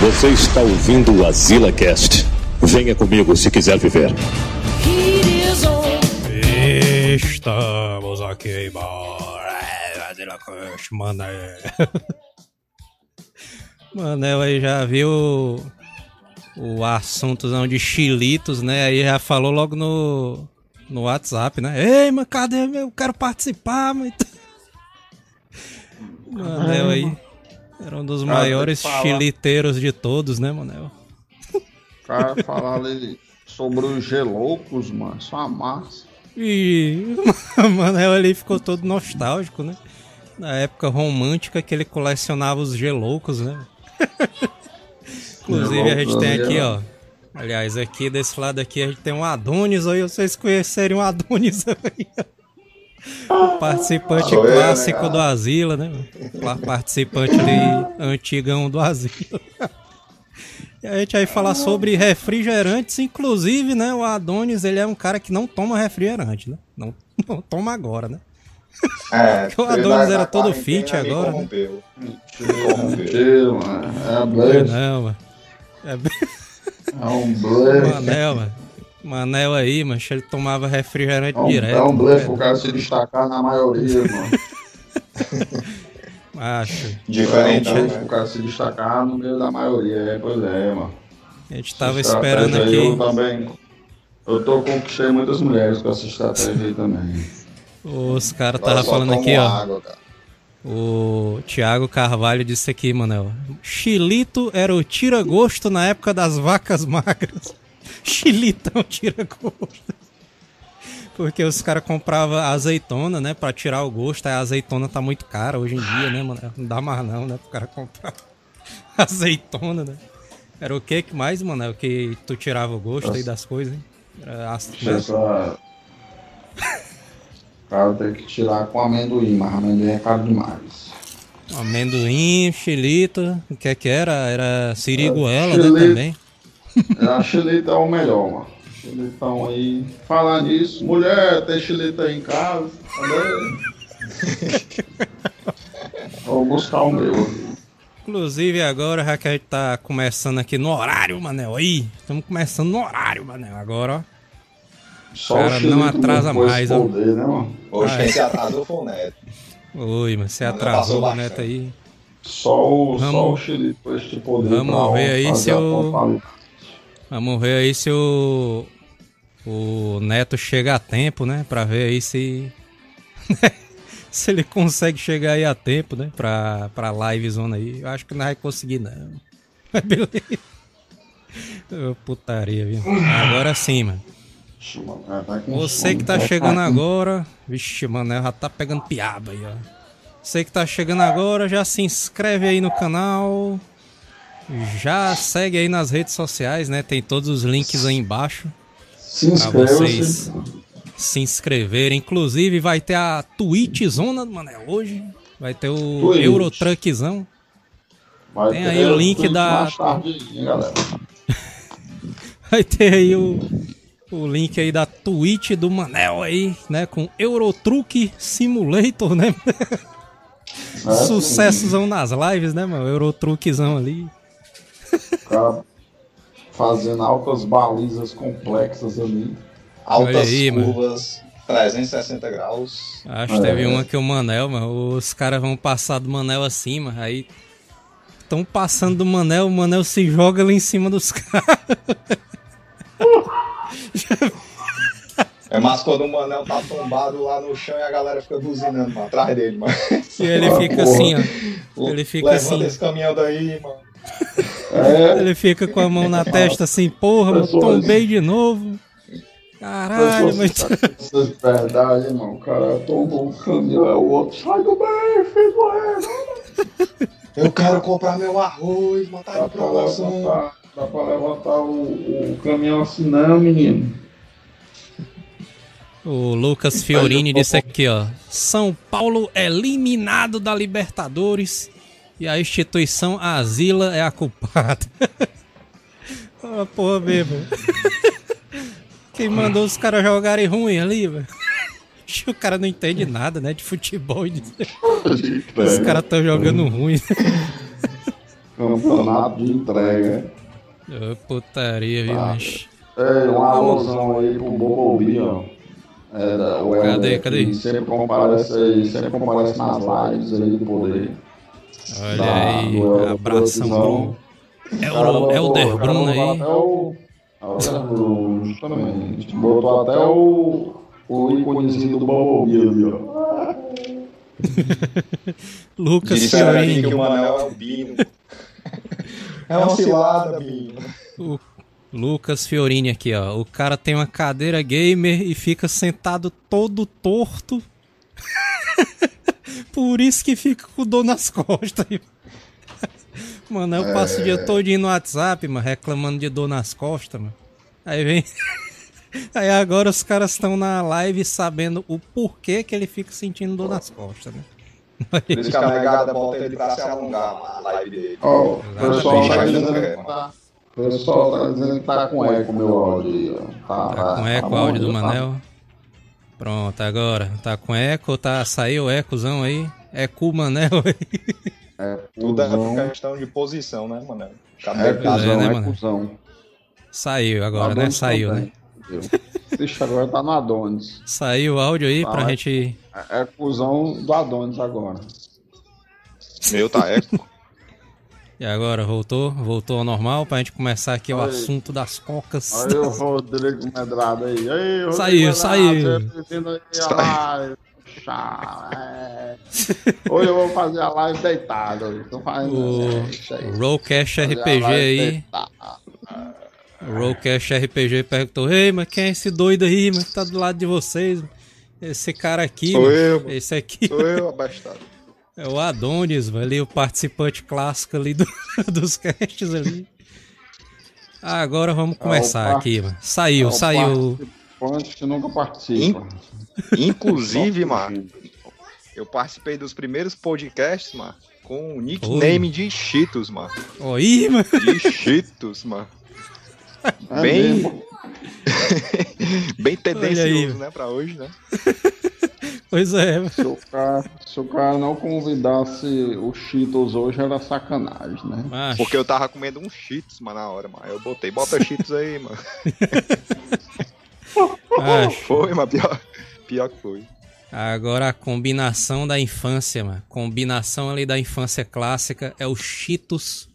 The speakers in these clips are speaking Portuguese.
Você está ouvindo o Azila Cast. Venha comigo se quiser viver. Estamos aqui, bora. Azila Cast, mané. Manel aí já viu o assuntozão de chilitos, né? Aí já falou logo no, no WhatsApp, né? Ei, mas cadê? Eu quero participar, mas... Manel aí era um dos Cara, maiores chiliteiros de todos, né, Manel? cara falar ali sobre os geloucos, mano. Só massa. E o Manel ali ficou todo nostálgico, né? Na época romântica que ele colecionava os geloucos, né? Inclusive a gente tem aqui, ó. Aliás, aqui desse lado aqui a gente tem um Adonis aí, vocês conhecerem um Adonis aí. ó. O participante eu, né, clássico cara? do Asila, né? Participante ali, antigão do Asila. E a gente vai falar sobre refrigerantes, inclusive, né? O Adonis, ele é um cara que não toma refrigerante, né? Não, não toma agora, né? É, O Adonis era todo fit me agora, né? corrompeu. Mentira, mano. É Não, blefe. não, mano. É bem- É um. Manel, mano. Manel aí, mas ele tomava refrigerante É um, direto. é um blefe né? o cara se destacar na maioria, mano. Acho. Diferente, né? o cara se destacar no meio da maioria. É, pois é, mano. A gente tava Essa esperando aí Eu aqui. também. Eu tô conquistei muitas mulheres com essa estratégia aí também. Os caras tava falando aqui, ó. água, cara. O Thiago Carvalho disse aqui, Manel. Chilito era o tira-gosto na época das vacas magras. Chilitão tira-gosto. Porque os caras compravam azeitona, né? Pra tirar o gosto. Aí a azeitona tá muito cara hoje em dia, né, Manel? Não dá mais não, né? Pro cara comprar azeitona, né? Era o que que mais, Manel? Que tu tirava o gosto aí das coisas, hein? Era ácido, né? Essa. O cara tem que tirar com amendoim, mas amendoim é caro demais. Amendoim, chilito, o que é que era? Era siriguela, né, Chilito. também. A chilita é o melhor, mano. Chilitão aí. Falar nisso, mulher, tem chilita aí em casa? Cadê? Vou buscar o meu aqui. Inclusive agora, já que a gente tá começando aqui no horário, Manel, aí, estamos começando no horário, Manel, agora, ó. Só Cara, o não atrasa mais, ó. né, mano? Hoje Ah, quem é. se atrasou foi o Neto. Oi, mas você atrasou, passou Neto, aí. Só o, só Vamos- o chilito com este poder vamos pra ver aí se eu- Vamos ver aí se o, o Neto chega a tempo, né, pra ver aí se... se ele consegue chegar aí a tempo, né, pra, pra live zona aí. Eu acho que não vai conseguir, não. Mas beleza. Putaria, viu? Agora sim, mano. Você que tá chegando agora, vixe, mano, já tá pegando piaba aí, ó. Você que tá chegando agora, já se inscreve aí no canal. Já segue aí nas redes sociais, né? Tem todos os links aí embaixo Se inscreva, vocês se... se inscreverem. Inclusive vai ter a Twitch Zona, mano, é hoje. Vai ter o Twitch. Eurotruckzão. Vai Tem ter aí o link da- mais tarde hein, galera. Vai ter aí o, o link aí da Twitch do Manel aí, né? Com Eurotruck Simulator, né? É, Sucessozão nas lives, né, mano? Eurotruckzão ali. Cara fazendo altas balizas complexas ali. Altas aí, mano. curvas, 360 graus. Acho que teve uma que o Manel, mano. Os caras vão passar do Manel acima, aí. Estão passando do Manel, o Manel se joga lá em cima dos caras. É mas quando o Manel tá tombado lá no chão e a galera fica buzinando mano, atrás dele, mano. E ele fica assim, ó. Ele fica Levanta assim. esse caminhão daí, mano. É, Ele fica com a mão na testa assim, porra, tombei de novo. Caralho, mas. Isso é verdade, irmão. O cara tomou um caminhão, é o outro. Sai do meio, filho. Eu quero comprar meu arroz, tá Dá em promoção. levantar, dá pra levantar o, o caminhão assim, não, menino. O Lucas Fiorini disse aqui, ó. São Paulo eliminado da Libertadores e a instituição Asila é a culpada. ah, porra mesmo. Quem mandou os caras jogarem ruim ali, velho? O cara não entende nada, né? De futebol. e de- Os caras estão jogando ruim. Campeonato de entrega. Ô, putaria, viu, Ah, mas. É, um alusão aí pro Bobobi, ó. É, o Cadê, cadê? Sempre comparece aí, sempre comparece nas lives aí do poder. Olha Da- aí, do abração Produção. pro O Helder o Bruno aí. Até o, Bruno, justamente. Botou até o, o íconezinho do Bobobi ali, ó. Lucas aqui que Fiorini. o Manel é o Bino. É uma cilada, Bino. O Lucas Fiorini aqui, ó. O cara tem uma cadeira gamer e fica sentado todo torto. Por isso que fica com dor nas costas. Mano, eu passo o dia todinho no WhatsApp, mano, reclamando de dor nas costas, mano. Aí vem. Aí agora os caras estão na live sabendo o porquê que ele fica sentindo dor nas costas, né? Por isso que a negada bota ele pra se alongar a live dele. Ó, o pessoal tá dizendo que tá. O pessoal tá dizendo que tá com eco meu áudio aí, ó. Tá, Tá com eco o bom, áudio do tá? Manel. Pronto, agora. Tá com eco, tá? Saiu o ecozão aí. Eco Manel aí. É, Tudo cuzão, é questão de posição, né, Manel? é Cabelo É, cuzão, né, é mano? cuzão. Saiu agora, né? Adonis Saiu, também, né? entendeu? Ixi, agora tá no Adonis. Saiu o áudio aí pra Fala. gente. É, é cuzão do Adonis agora. Meu tá eco. E agora, voltou? Voltou ao normal pra gente começar aqui o Oi. assunto das cocas. Olha o Rodrigo Medrado aí. aí Rodrigo Saiu, Medrado, saiu. Chá, é. Hoje eu vou fazer a live deitado. Tô fazendo O, o Rollcast RPG aí. deitado. O Rollcast RPG perguntou: Ei, mas quem é esse doido aí, mas que tá do lado de vocês? Esse cara aqui, Sou mano. eu, mano. Esse aqui Sou eu, abastado. É o Adonis, velho, ali, o participante clássico ali do- dos casts ali. Ah, Agora vamos começar par- aqui, mano. Saiu, É o saiu. Participante que nunca participa. Inclusive, Só mano, eu participei dos primeiros podcasts, mano, com o nickname de Cheetos, mano. Oi, mano. De Cheetos, mano. É Bem, bem tendencioso, aí. né, pra hoje, né? Pois é, mano. Se o, cara, se o cara não convidasse o Cheetos hoje, era sacanagem, né? Macho, Porque eu tava comendo um Cheetos, mano, na hora, mano. Aí Eu botei, bota Cheetos aí, mano. macho. Foi, mas pior, pior que foi. Agora a combinação da infância, mano. Combinação ali da infância clássica é o Cheetos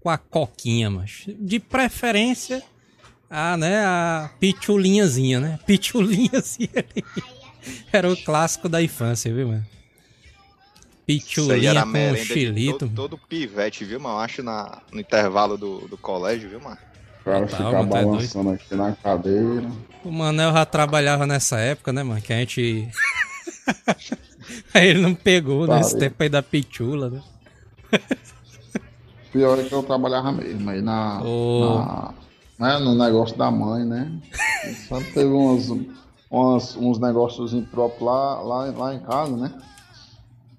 com a coquinha, mano. De preferência, a, né, a pitulinhazinha, né? Pitulinhazinha ali. Era o clássico da infância, viu, mano? Pitulinha com xilito. todo, todo pivete, viu, mano? Acho na, no intervalo do, do colégio, viu, mano? O cara ficar mano, tá balançando aqui na cadeira. O Manel já trabalhava nessa época, né, mano? Que a gente. aí ele não pegou Tá, nesse aí. tempo aí da pitula, né? Pior é que eu trabalhava mesmo aí na, Ô. na- né, no negócio da mãe, né? Sabe, teve uns, umas, uns negócios impróprios lá, lá, lá em casa, né?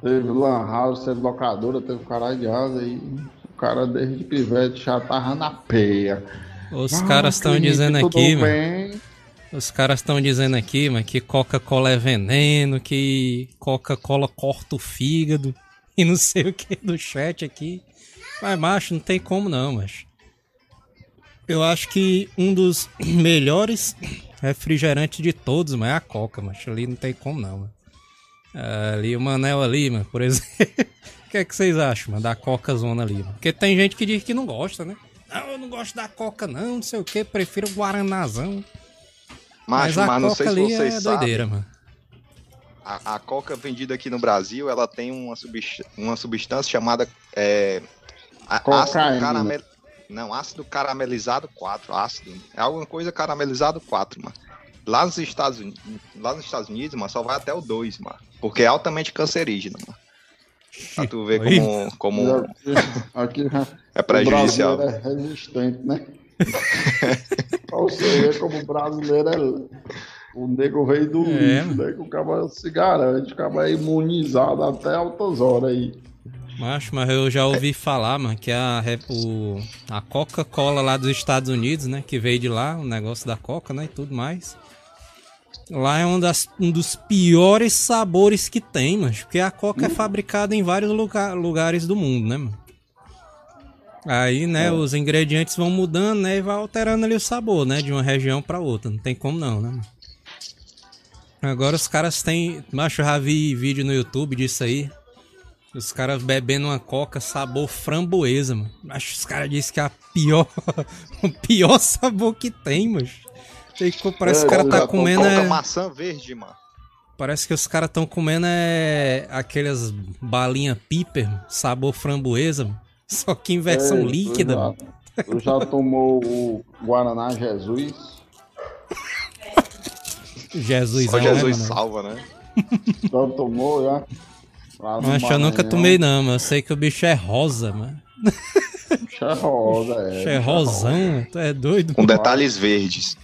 Teve lan house, teve locadora, teve caralho de asa e o cara desde pivete já tava na peia. Os Ah, caras estão dizendo aqui, mano. Os caras estão dizendo aqui, mano, que Coca-Cola é veneno, que Coca-Cola corta o fígado e não sei o que do chat aqui. Mas, macho, não tem como não, macho. Eu acho que um dos melhores refrigerantes de todos, mas é a Coca, macho. Ali não tem como não, mano. Ali o Manel ali, mano, por exemplo. O que é que vocês acham, mano, da Coca Zona ali, mano? Porque tem gente que diz que não gosta, né? Não, eu não gosto da Coca não, não sei o que, prefiro o Guaranazão. Mas, a mas não Coca sei se ali vocês é sabem. doideira, mano. A, a coca vendida aqui no Brasil, ela tem uma, subst- uma substância chamada é, ácido caramel... Não, ácido caramelizado 4, ácido. É alguma coisa caramelizado 4, mano. Lá nos Estados Unidos, lá nos Estados Unidos, mano, só vai até o 2, mano. Porque é altamente cancerígeno, mano. Pra tu ver como, como Aqui, é prejudicial. O brasileiro é resistente, né? pra você ver como o brasileiro é. O nego veio do É, lixo, né? Que o cara se garante, o cara é imunizado até altas horas aí. Macho, mas eu já ouvi falar, mano, que a, o, a Coca-Cola lá dos Estados Unidos, né? Que veio de lá, o negócio da Coca, né? E tudo mais. Lá é um, das, um dos piores sabores que tem, mano. Porque a Coca é fabricada em vários lugar, lugares do mundo, né, mano? Aí, né, É. os ingredientes vão mudando, né, e vai alterando ali o sabor, né, de uma região pra outra. Não tem como não, né? Agora os caras têm, macho, eu já vi vídeo no YouTube disso aí. Os caras bebendo uma coca sabor framboesa, mano. Acho os caras dizem que é a pior, o pior sabor que tem, mano. Tem que- Parece que o É, cara eu tá comendo Coca é, maçã verde, mano. Parece que os caras estão comendo é aquelas balinha piper, mano, sabor framboesa, mano. Só que em versão É, líquida, tu já, tu já tomou o Guaraná Jesus? Jesus, Só né, Jesus mano? salva, né? Já tomou, já? Mas eu nunca tomei não, mas eu sei que o bicho é rosa, mano. Bicho é rosa, é. Bicho é rosão, mano. tu é doido? Com detalhes verdes.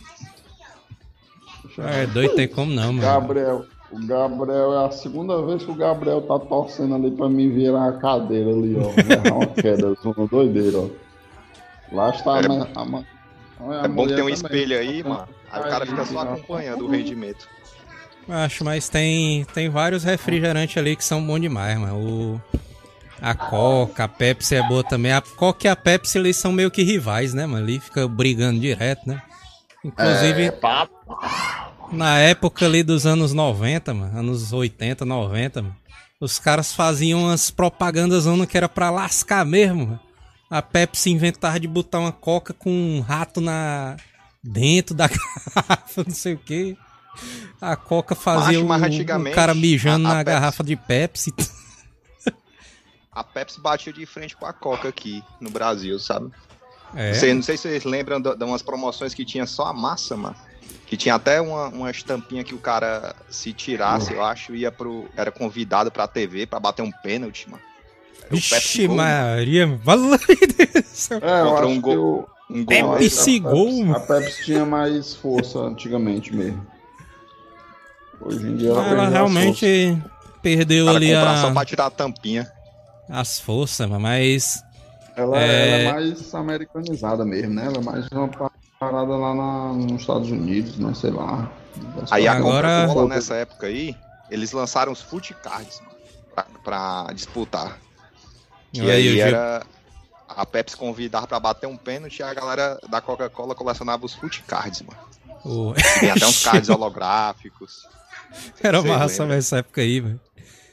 Bicho É doido, tem como não, mano. Gabriel, o Gabriel é a segunda vez que o Gabriel tá torcendo ali pra mim virar a cadeira ali, ó. Uma queda, uma doideira, ó. Lá está É- a, a, ma- a É bom que tem um também. espelho aí, mano. Aí o cara fica só ó. acompanhando o rendimento. Acho, mas tem, tem vários refrigerantes ali que são bons demais, mano. O, a Coca, a Pepsi é boa também. A Coca e a Pepsi ali são meio que rivais, né, mano? Ali fica brigando direto, né? Inclusive, É, na época ali dos anos 90, mano, anos 80, 90, mano, os caras faziam umas propagandas zona que era pra lascar mesmo. mano. A Pepsi inventava de botar uma coca com um rato na dentro da garrafa, não sei o que. A coca fazia Macho, mas um, um cara mijando a- a na Pepsi- garrafa de Pepsi. A Pepsi batia de frente com a Coca aqui no Brasil, sabe? É, Você- não sei se vocês lembram de de umas promoções que tinha só a massa, mano. Que tinha até uma, uma estampinha que o cara, se tirasse, eu acho, ia pro. Era convidado pra TV pra bater um pênalti, mano. Vixe Pepsi Gol, mano. Maria, mano. Valeu. É, Contra um gol. Um gol. Pepsi a Pepsi Gol. A Pepsi tinha mais força antigamente mesmo. Hoje em dia ela, Ela realmente perdeu Cara, ali comprar só a, pra tirar a tampinha. as forças, mano, mas. Ela É. ela é mais americanizada mesmo, né? Ela é mais uma parada lá na- nos Estados Unidos, né? Sei lá. Aí a Agora- Coca-Cola nessa época aí, eles lançaram os food cards, mano, pra, pra disputar. E aí aí, era. A Pepsi convidava pra bater um pênalti e a galera da Coca-Cola colecionava os food cards, mano. o- Tem até uns cards holográficos. Era Sei, massa lembra? essa época aí, velho.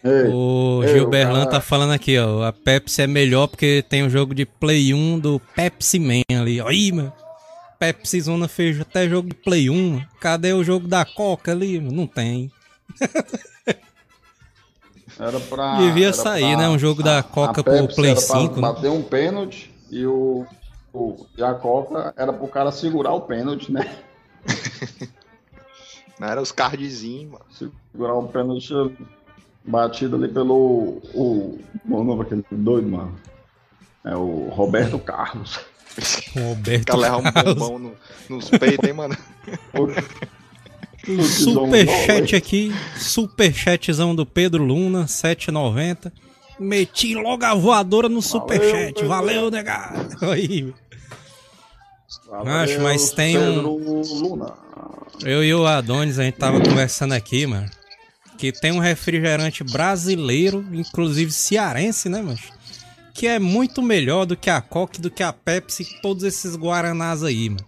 Ei, O Gilberlan o tá falando aqui, ó. A Pepsi é melhor porque tem o jogo de Play 1 do Pepsi Man ali. Ih, mano. Pepsi Zona fez até jogo de Play 1. mano. Cadê o jogo da Coca ali? mano? Não tem. era pra, Devia era sair, pra- né? Um jogo da Coca pro Pepsi Play era pra 5, né? Bater um pênalti e, o, o- e a Coca era pro cara segurar o pênalti, né? Não era os cardzinhos, mano. Segurar o pênalti batido ali pelo. O, o nome daquele doido, mano. É o Roberto Carlos. Roberto Fica levar um Carlos. bombão no- nos peitos, hein, mano? Superchat aqui, superchatzão do Pedro Luna, 7,90. Meti logo a voadora no superchat. Valeu, negado. Aí. Acho, mas tem um- Pedro Luna. Eu e o Adonis, a gente tava conversando aqui, mano. Que tem um refrigerante brasileiro, inclusive cearense, né, mano? Que é muito melhor do que a Coca, do que a Pepsi, todos esses Guaranás aí, mano.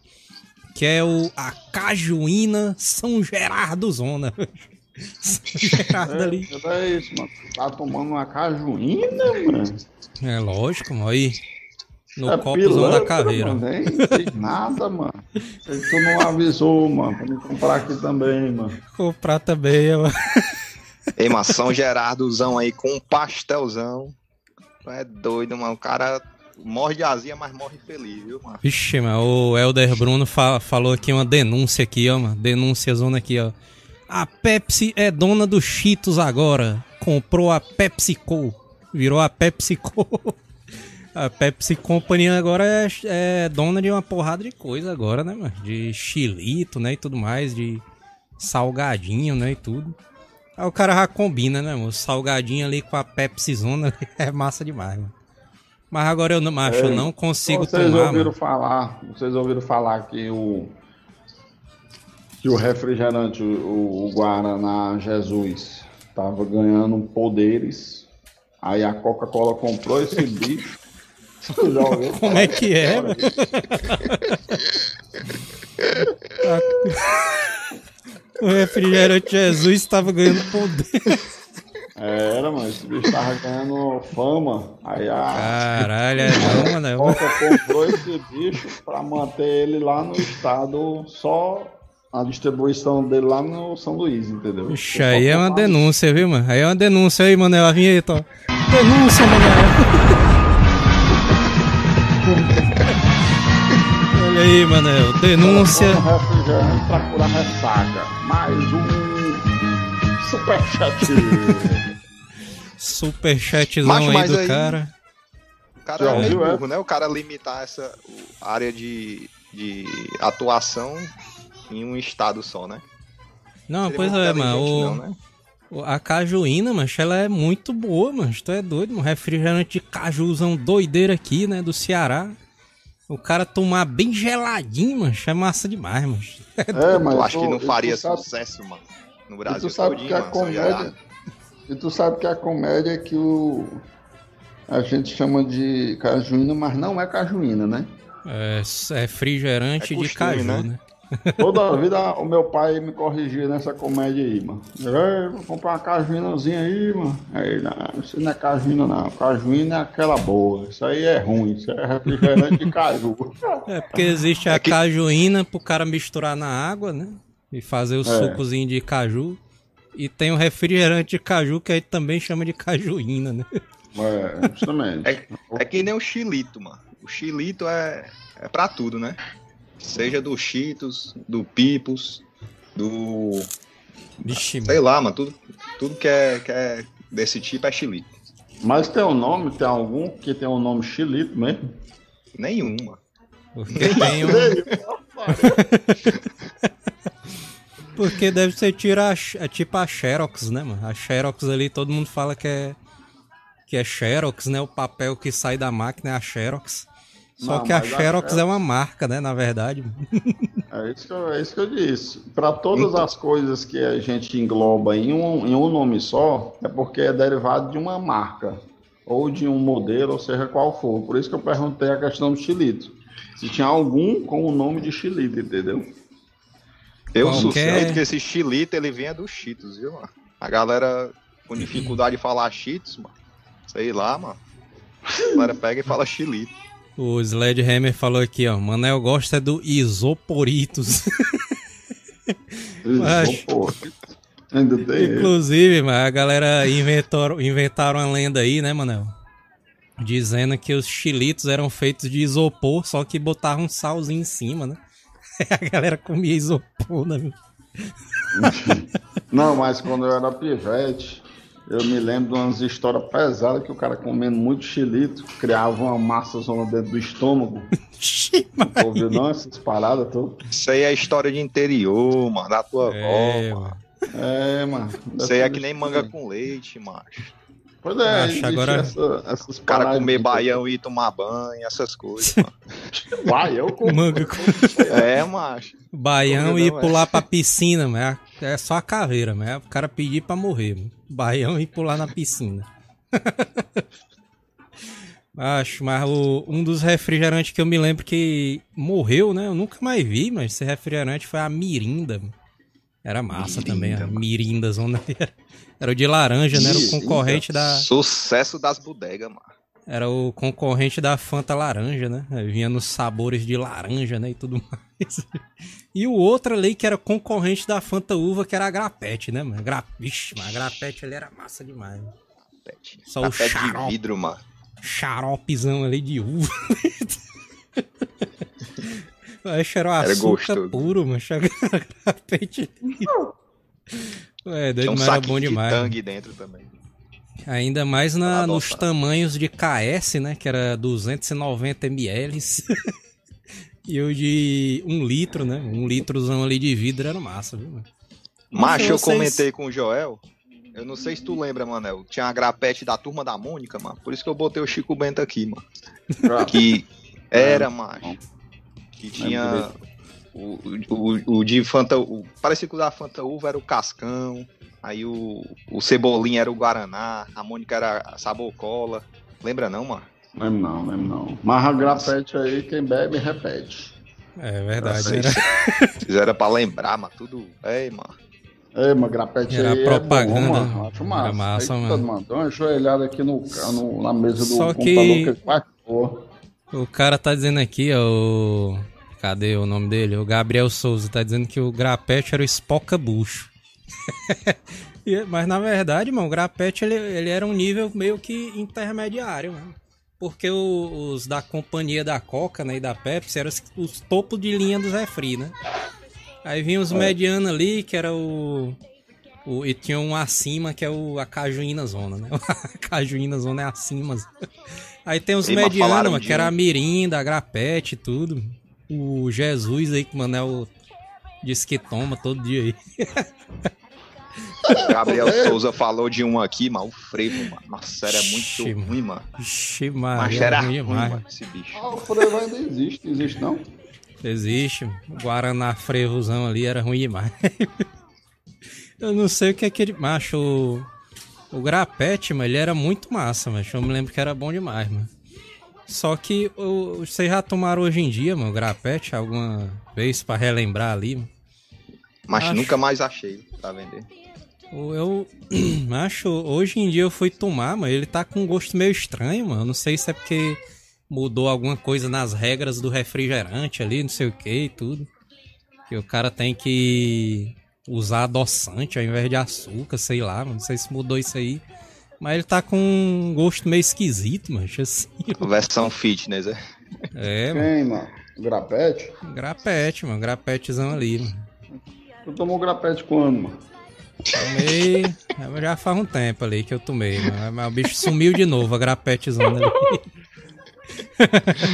Que é o a Cajuína São Gerardo Zona. São Gerardo ali. É, é isso, mano. Tá tomando uma cajuína, mano. É lógico, mano. Aí. No é copozão da carreira. Mano. Nem nada, mano. Tu não avisou, mano, pra me comprar aqui também, mano. Comprar também, mano. Ei, mano, São Gerardozão aí com um pastelzão. Tu É doido, mano. O cara morre de azia, mas morre feliz, viu, mano? Vixe, mano, o Helder Bruno fa- falou aqui uma denúncia aqui, ó, mano. Denúncia zona aqui, ó. A Pepsi é dona do Cheetos agora. Comprou a PepsiCo. Virou a PepsiCo. A Pepsi Company agora é, é dona de uma porrada de coisa agora, né, mano? De chilito, né, e tudo mais, de salgadinho, né, e tudo. Aí o cara já combina, né, mano? O salgadinho ali com a Pepsi Zona é massa demais, mano. Mas agora eu não, macho, eu não consigo Vocês tomar, ouviram mano. falar, vocês ouviram falar que o que o refrigerante, o, o Guaraná Jesus, tava ganhando poderes. Aí a Coca-Cola comprou esse bicho Como é que é, o refrigerante Jesus estava ganhando poder. É, era, mano, esse bicho tava ganhando fama. Aí a. Caralho, é não, mano. Coca comprou esse bicho pra manter ele lá no estado, só a distribuição dele lá no São Luís, entendeu? Ixi, aí é uma denúncia, viu, mano? Aí é uma denúncia aí, Manel, a vinheta, ó. Denúncia, Manel. Olha aí, Manel, denúncia. Refrigerante pra curar ressaca. Mais um superchat. Superchatzão Macho, aí do aí- cara. O cara é meio viu, é? burro, né? O cara limitar essa área de, de atuação em um estado só, né? Não, Seria pois muito é, mano. o- não, né? A cajuína, mancho, ela é muito boa, mano. Tu é doido, um refrigerante de cajuzão doideiro aqui, né, do Ceará. O cara tomar bem geladinho, mancho, é massa demais, mancho. É, mas Eu acho que não e faria sabe- sucesso, mano. No E Brasil tu sabe todinho, que a mano, comédia. E tu sabe que a comédia é que o. A gente chama de cajuína, mas não é cajuína, né? É, é refrigerante É de caju, né? né? Toda a vida o meu pai me corrigia nessa comédia aí, mano. Ei, vou comprar uma cajuínazinha aí, mano. Aí, não, isso não é cajuína, não. Cajuína é aquela boa. Isso aí é ruim. Isso é refrigerante de caju. É porque existe a É que- cajuína pro cara misturar na água, né? E fazer o É. sucozinho de caju. E tem o refrigerante de caju que a gente também chama de cajuína, né? É, justamente. É, é que nem o xilito, mano. O xilito é, é pra tudo, né? Seja do Cheetos, do Pipos, do. Vixe, Sei lá, mano. Tudo, tudo que, é, que é desse tipo é xilito. Mas tem um nome, tem algum que tem um nome chilito mesmo? Nenhuma. porque tem um... Porque deve ser tira a, é tipo a Xerox, né, mano? A Xerox ali, todo mundo fala que é que é Xerox, né? O papel que sai da máquina é a Xerox. Só Não, que a mas a Xerox é Xerox- uma marca, né, na verdade. É isso que eu, é isso que eu disse. Para todas as coisas que a gente engloba em um, em um nome só, é porque é derivado de uma marca, ou de um modelo, ou seja qual for. Por isso que eu perguntei a questão do xilito. Se tinha algum com o nome de xilito, entendeu? Eu Qualquer- suspeito que esse xilito ele venha dos Cheetos, viu, mano? A galera com dificuldade de falar Cheetos, mano. Sei lá, mano. A galera pega e fala xilito. O Sledgehammer falou aqui, ó. Manel gosta do Isoporitos. Acho. Isopor. Ainda tem. Inclusive, mas a galera inventou, inventaram uma lenda aí, né, Manel? Dizendo que os chilitos eram feitos de isopor, só que botavam um salzinho em cima, né? A galera comia isopor, né? Não, mas quando eu era pivete, eu me lembro de umas histórias pesadas que o cara comendo muito xilito, criava uma massa zona dentro do estômago. Ouviu não essas paradas todas? Isso aí é história de interior, mano. Da tua É, avó, mano. É, mano. Isso aí é que nem manga com leite, macho. Pois é, Acho agora- essa, essas cara comer baião e tomar banho, essas coisas, mano. Vai, eu como. Manga com É, macho. baião Não, e não, é. pular pra piscina, mano. É só a caveira, mano. É o cara pedir pra morrer, mano. Baião e pular na piscina. Acho, mas o- um dos refrigerantes que eu me lembro que morreu, né? Eu nunca mais vi, mas esse refrigerante foi a Mirinda. mano. Era massa Mirinda, também, a. Mirinda zona. Era o de laranja, né? Era o concorrente da. Sucesso das bodegas, mano. Era o concorrente da Fanta laranja, né? Vinha nos sabores de laranja, né? E tudo mais. E o outro ali que era concorrente da Fanta uva, que era a Grapete, né, mano? Gra... Vixe, mas a Grapete ali era massa demais. mano. Pet. Só o Café de xarope. vidro, mano. Xaropezão ali de uva. Aí cheirou Era açúcar gostoso. puro, mano. Grapete. É, doido, um mas era bom de demais. mano. tangue dentro também. Ainda mais na, nos tamanhos de KS, né? Que era 290 ml. e o de um litro, né? Um litrozão ali de vidro era massa, viu? mano? Macho, eu vocês- comentei com o Joel. Eu não sei se tu lembra, Manel. Tinha a grapete da turma da Mônica, mano. Por isso que eu botei o Chico Bento aqui, mano. Que era, macho. Que tinha. O, o, o de Fanta. O, parecia que o da Fanta Uva era o Cascão. Aí o, o Cebolinha era o Guaraná. A Mônica era a Sabor Cola. Lembra não, mano? Lembro não, lembro não. Mas a grafete aí, quem bebe, repete. É verdade. Nossa, Era, Isso era pra lembrar, mas tudo. Ei, mano. Ei, mas grafete Era aí propaganda. é bom, mano. Acho massa. Era massa, aí, mano. Mundo, dá uma joelhada aqui no, no- na mesa do Só computador que- que o cara tá dizendo aqui, ó. O... Cadê o nome dele? O Gabriel Souza tá dizendo que o grapete era o Spoca Bucho. Mas na verdade, mano, o grapete ele, ele era um nível meio que intermediário, mano. Porque o- os da companhia da Coca né, e da Pepsi eram os, os topos de linha dos refri, né? Aí vinha os medianos ali, que era o, o- E tinha um acima, que é o, a Cajuína Zona, né? A Cajuína Zona é acima. Aí tem os medianos, mano, de que era a Mirinda, a Grapete e tudo. O Jesus aí, que o Disse que toma todo dia aí. Gabriel Souza falou de um aqui, mano. O frevo, mano. Nossa, era muito Ixi, ruim, mano. Ixi, Mas Maria, era ruim mano, esse bicho. Ah, o frevo ainda existe, existe não? Existe. O Guaraná frevozão ali era ruim demais. Eu não sei o que é que ele. Macho, o, o grapete, mano, ele era muito massa, mas eu me lembro que era bom demais, mano. Só que o, vocês já tomaram hoje em dia, mano, o grapete alguma vez pra relembrar ali, mano? Mas Acho- nunca mais achei pra vender. Eu acho, hoje em dia eu fui tomar, mas ele tá com um gosto meio estranho, mano. Não sei se é porque mudou alguma coisa nas regras do refrigerante ali, não sei o que e tudo. Que o cara tem que usar adoçante ao invés de açúcar, sei lá, mano. Não sei se mudou isso aí. Mas ele tá com um gosto meio esquisito, mano. Assim. Versão fitness, é. É, mano. Quem, mano? Grapete? Grapete, mano. Grapetezão ali, mano. Tu tomou grapete quando, mano? Tomei. Já faz um tempo ali que eu tomei, mano. Mas o bicho sumiu de novo, a grapetezão ali.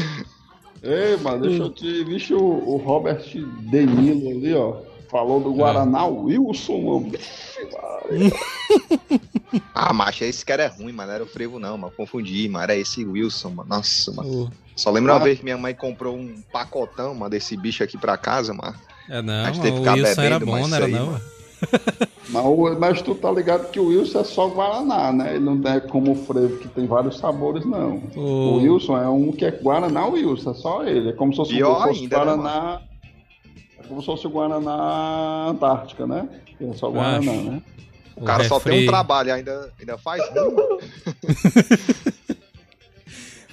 Ei, mano, deixa eu te. Vixe, o, o Robert Denilo ali, ó. Falou do Guaraná Wilson, mano. Ah, macho, esse cara é ruim, mano. Era o frevo, não, mano. Confundi, mano. Era esse Wilson, mano. Nossa, mano. O- Só lembro uma Ah. vez que minha mãe comprou um pacotão, mano, desse bicho aqui pra casa, mano. É não, Mas o ficar Wilson era bom, não era aí, não? mano. Mas, o- mas tu tá ligado que o Wilson é só Guaraná, né? Ele não é como o Frevo, que tem vários sabores, não. O- O Wilson é um que é Guaraná Wilson, é só ele. É como se fosse, Pior fosse ainda, né, Guaraná. é como se fosse o Guaraná Antártica, né? Que é só Guaraná, Acho. né? O cara só tem refri- um trabalho, ainda, ainda faz ruim.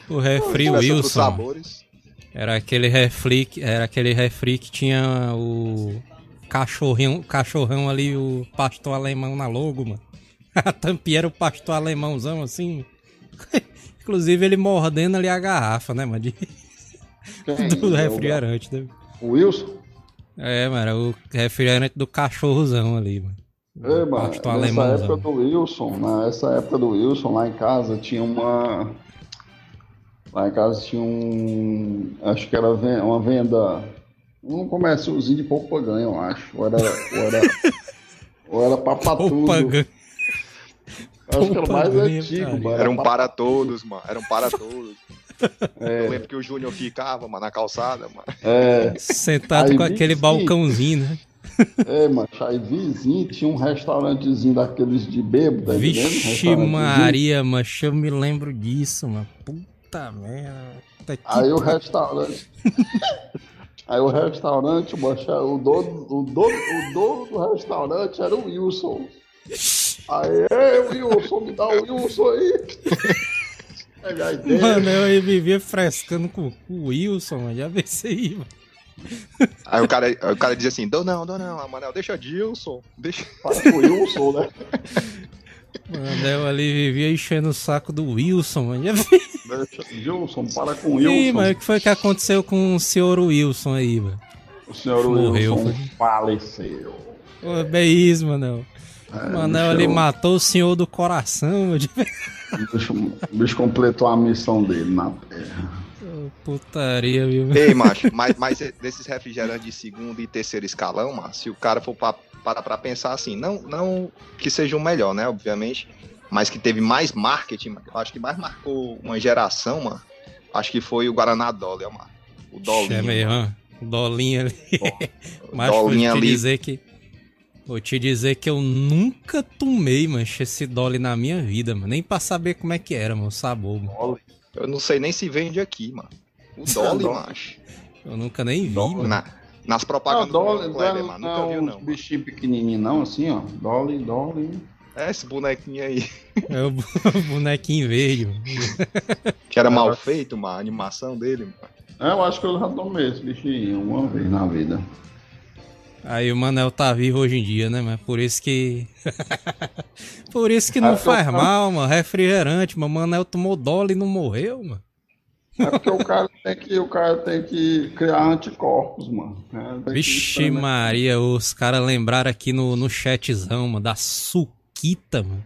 O refri Wilson sabores. Era aquele refri, que- era aquele refri que tinha o cachorrão, cachorrão ali, o pastor alemão na logo, mano. A tampinha era o pastor alemãozão assim. Inclusive ele mordendo ali a garrafa, né, mano? de- Quem? do É o- refrigerante. né? O Wilson? É, mano, era o refrigerante do cachorrozão ali, mano. Ei, mano, pastor nessa alemãozão. época do Wilson, nessa época do Wilson, lá em casa tinha uma. Lá em casa tinha um. Acho que era uma venda. Um comérciozinho de pouco ganho, eu acho. Ou era. Ou era, ou era papatudo. Acho que era mais antigo, cara. mano. Era um pa- para todos, mano. Era um para todos. É. Eu lembro que o Júnior ficava, mano, na calçada, mano. É, Sentado Aí, com aquele sim. balcãozinho, né? é, mano. Aí vizinho tinha um restaurantezinho daqueles de bebo, tá entendendo? Vixe. Maria, mas eu me lembro disso, mano. Puta. Puta que Aí o restaurante. Aí o restaurante, o dono, o, dono, o dono do restaurante era o Wilson. Aí, ei, Wilson, me dá o Wilson aí. Mano, eu aí vivia frescando com o Wilson, mano. Já aí, mano. Aí o cara, o cara dizia assim: Dou não, dou não, Manel, deixa Dilson. Deixa... O Wilson, né? Mano, eu ali vivia enchendo o saco do Wilson, mano. Já vi. Deixa, Wilson, para com o Ih, Wilson. mas o que foi que aconteceu com o senhor Wilson aí, mano? O senhor Morreu, Wilson foi. faleceu. Ô, bem isso, Manel. É, Manel bicho, ali matou o senhor do coração, mano. o bicho, o bicho completou a missão dele na Terra. Putaria, viu? Ei, macho, mas, mas desses refrigerantes de segundo e terceiro escalão, mano, se o cara for pra, parar pra pensar assim, não, não que seja o melhor, né, obviamente, mas que teve mais marketing, mano, eu acho que mais marcou uma geração, mano, acho que foi o Guaraná Dolly, ó, mano. O Dolinho. É meio, mano. ó, Dolinho ali. O Mas vou te ali. dizer que. Vou te dizer que eu nunca tomei, mancha, esse Dolly na minha vida, mano. Nem pra saber como é que era, mano, o sabor, mano. Dolly. Eu não sei nem se vende aqui, mano. O Dolly, macho. Eu nunca nem vi, Dolly. mano. Na, nas Não, propagandas Dolly, do Kleber, mano. não Nunca é viu, não. mano. bichinhos pequenininhos não, assim, ó. Dolly, Dolly. É esse bonequinho aí. É o bonequinho mano. Que era mal feito, mano. A animação dele, mano. É, eu acho que eu já tomei esse bichinho uma vez na vida. Aí o Manel tá vivo hoje em dia, né, mano? Por isso que. Por isso que não Ah, eu- faz mal, mano. Refrigerante, mano. O Manel tomou dólar e não morreu, mano. É porque o cara tem que, o cara tem que criar anticorpos, mano. É, que Vixe. Maria, os caras lembraram aqui no, no chatzão, mano, da Suquita, mano.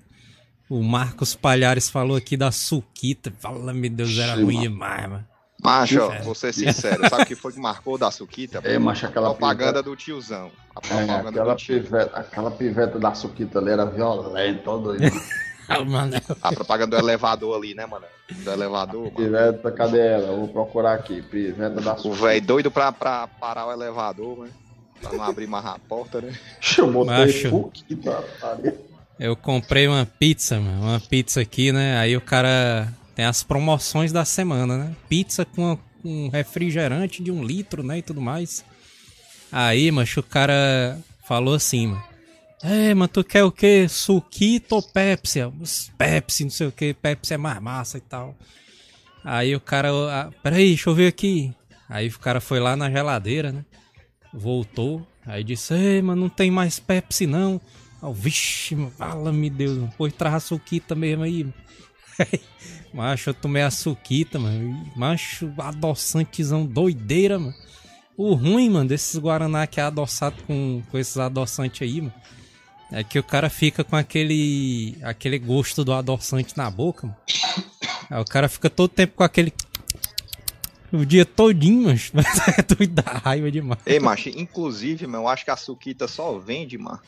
O Marcos Palhares falou aqui da Suquita. Fala, meu Deus, era ruim mano. demais, mano. Macho, ó, É. vou ser sincero. Sabe o que foi que marcou da Suquita? É, macho, aquela propaganda do tiozão. A É, propaganda aquela do tio. piveta, aquela piveta da Suquita ali era violenta, ó doido. Ah, Manel. A propaganda do elevador ali, né, mano? Do elevador, mano. Piveta, cadê ela? Eu Vou procurar aqui. Piveta da O velho doido pra, pra parar o elevador, né? Pra não abrir mais a porta, né? Botei Macho. Eu comprei uma pizza, mano. Uma pizza aqui, né? Aí o cara tem as promoções da semana, né? Pizza com um refrigerante de um litro, né? E tudo mais. Aí, macho, o cara falou assim, mano. É, mas tu quer o quê? Suquito ou Pepsi? Eu, Pepsi, não sei o que. Pepsi é mais massa e tal. Aí o cara, ah, peraí, deixa eu ver aqui. Aí o cara foi lá na geladeira, né? Voltou. Aí disse, ei, mas não tem mais Pepsi não. Oh, vixe, fala-me Deus, mano. Pois traz a suquita mesmo aí. Macho, eu tomei a suquita, mano. Macho, adoçantezão doideira, mano. O ruim, mano, desses Guaraná que é adoçado com, com esses adoçantes aí, mano. É que o cara fica com aquele aquele gosto do adoçante na boca, mano. Aí o cara fica todo tempo com aquele. O dia todinho, mano. Mas é doido da raiva demais. Ei, macho, inclusive, mano, eu acho que a Suquita só vende, mano,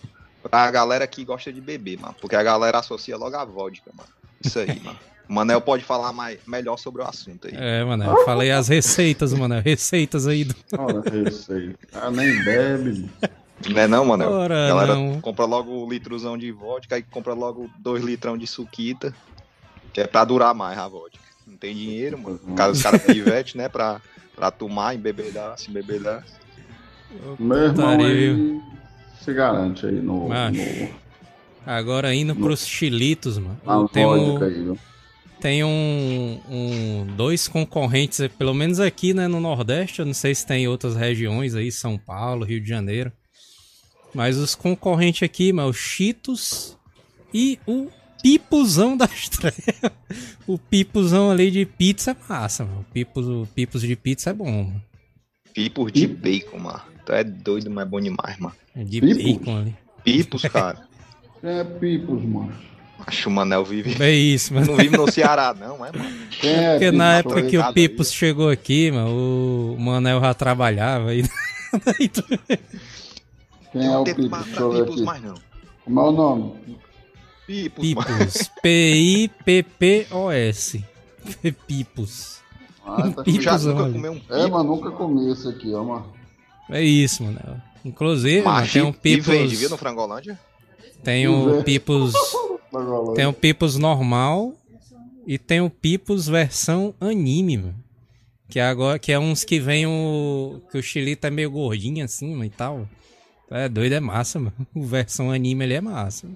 pra galera que gosta de beber, mano. Porque a galera associa logo a vodka, mano. Isso aí, mano. O Manel pode falar mais, melhor sobre o assunto aí. É, mano, eu falei as receitas, mano. Receitas aí do. Olha, receita. Cara nem bebe. Mano. Não é não, Manel? Ora, a galera não. compra logo o litrozão de vodka e compra logo dois litrão de suquita. Que é pra durar mais a vodka. Não tem dinheiro, mano. Uhum. Os caras cara pivete, né? Pra, pra tomar, embebedar, se embebedar. Meu irmão aí se garante aí no, no, Agora indo pros chilitos, mano. Tem, um, aí, viu? tem um, um- dois concorrentes, pelo menos aqui, né, no Nordeste. Eu não sei se tem em outras regiões aí, São Paulo, Rio de Janeiro. Mas os concorrentes aqui, mano, o Cheetos e o Pipuzão da estreia. O Pipuzão ali de pizza é massa, mano. O Pipos, o Pipos de pizza é bom, mano. Pipos de bacon, mano. Tu é doido, mas é bom demais, mano. É De Pipos? bacon ali. Pipos, cara. É Pipos, mano? Acho que o Manel vive. É isso, mano. Não vive no Ceará, não, é, mano? É Porque Pipos? na época que o aí. Pipos chegou aqui, mano, o Manel já trabalhava aí. Quem é o Pipos? mais Deixa eu ver Pipos aqui. mais não. Como é o nome? Pipos. Pipos. P-I-P-P-O-S. Pipos. Ah, tá Pipos, já nunca comeu um É, mas nunca comi esse aqui, ó, mano. É isso, mano. Inclusive, mano, tem um e Pipos. vende, viu, no Frangolândia? Tem um Pipos. Tem um Pipos normal e tem o Pipos versão anime, mano. Que é agora que é uns que vem o que o chilito é meio gordinho assim, mano, e tal. É doido, é massa, mano. O versão anime ele é massa.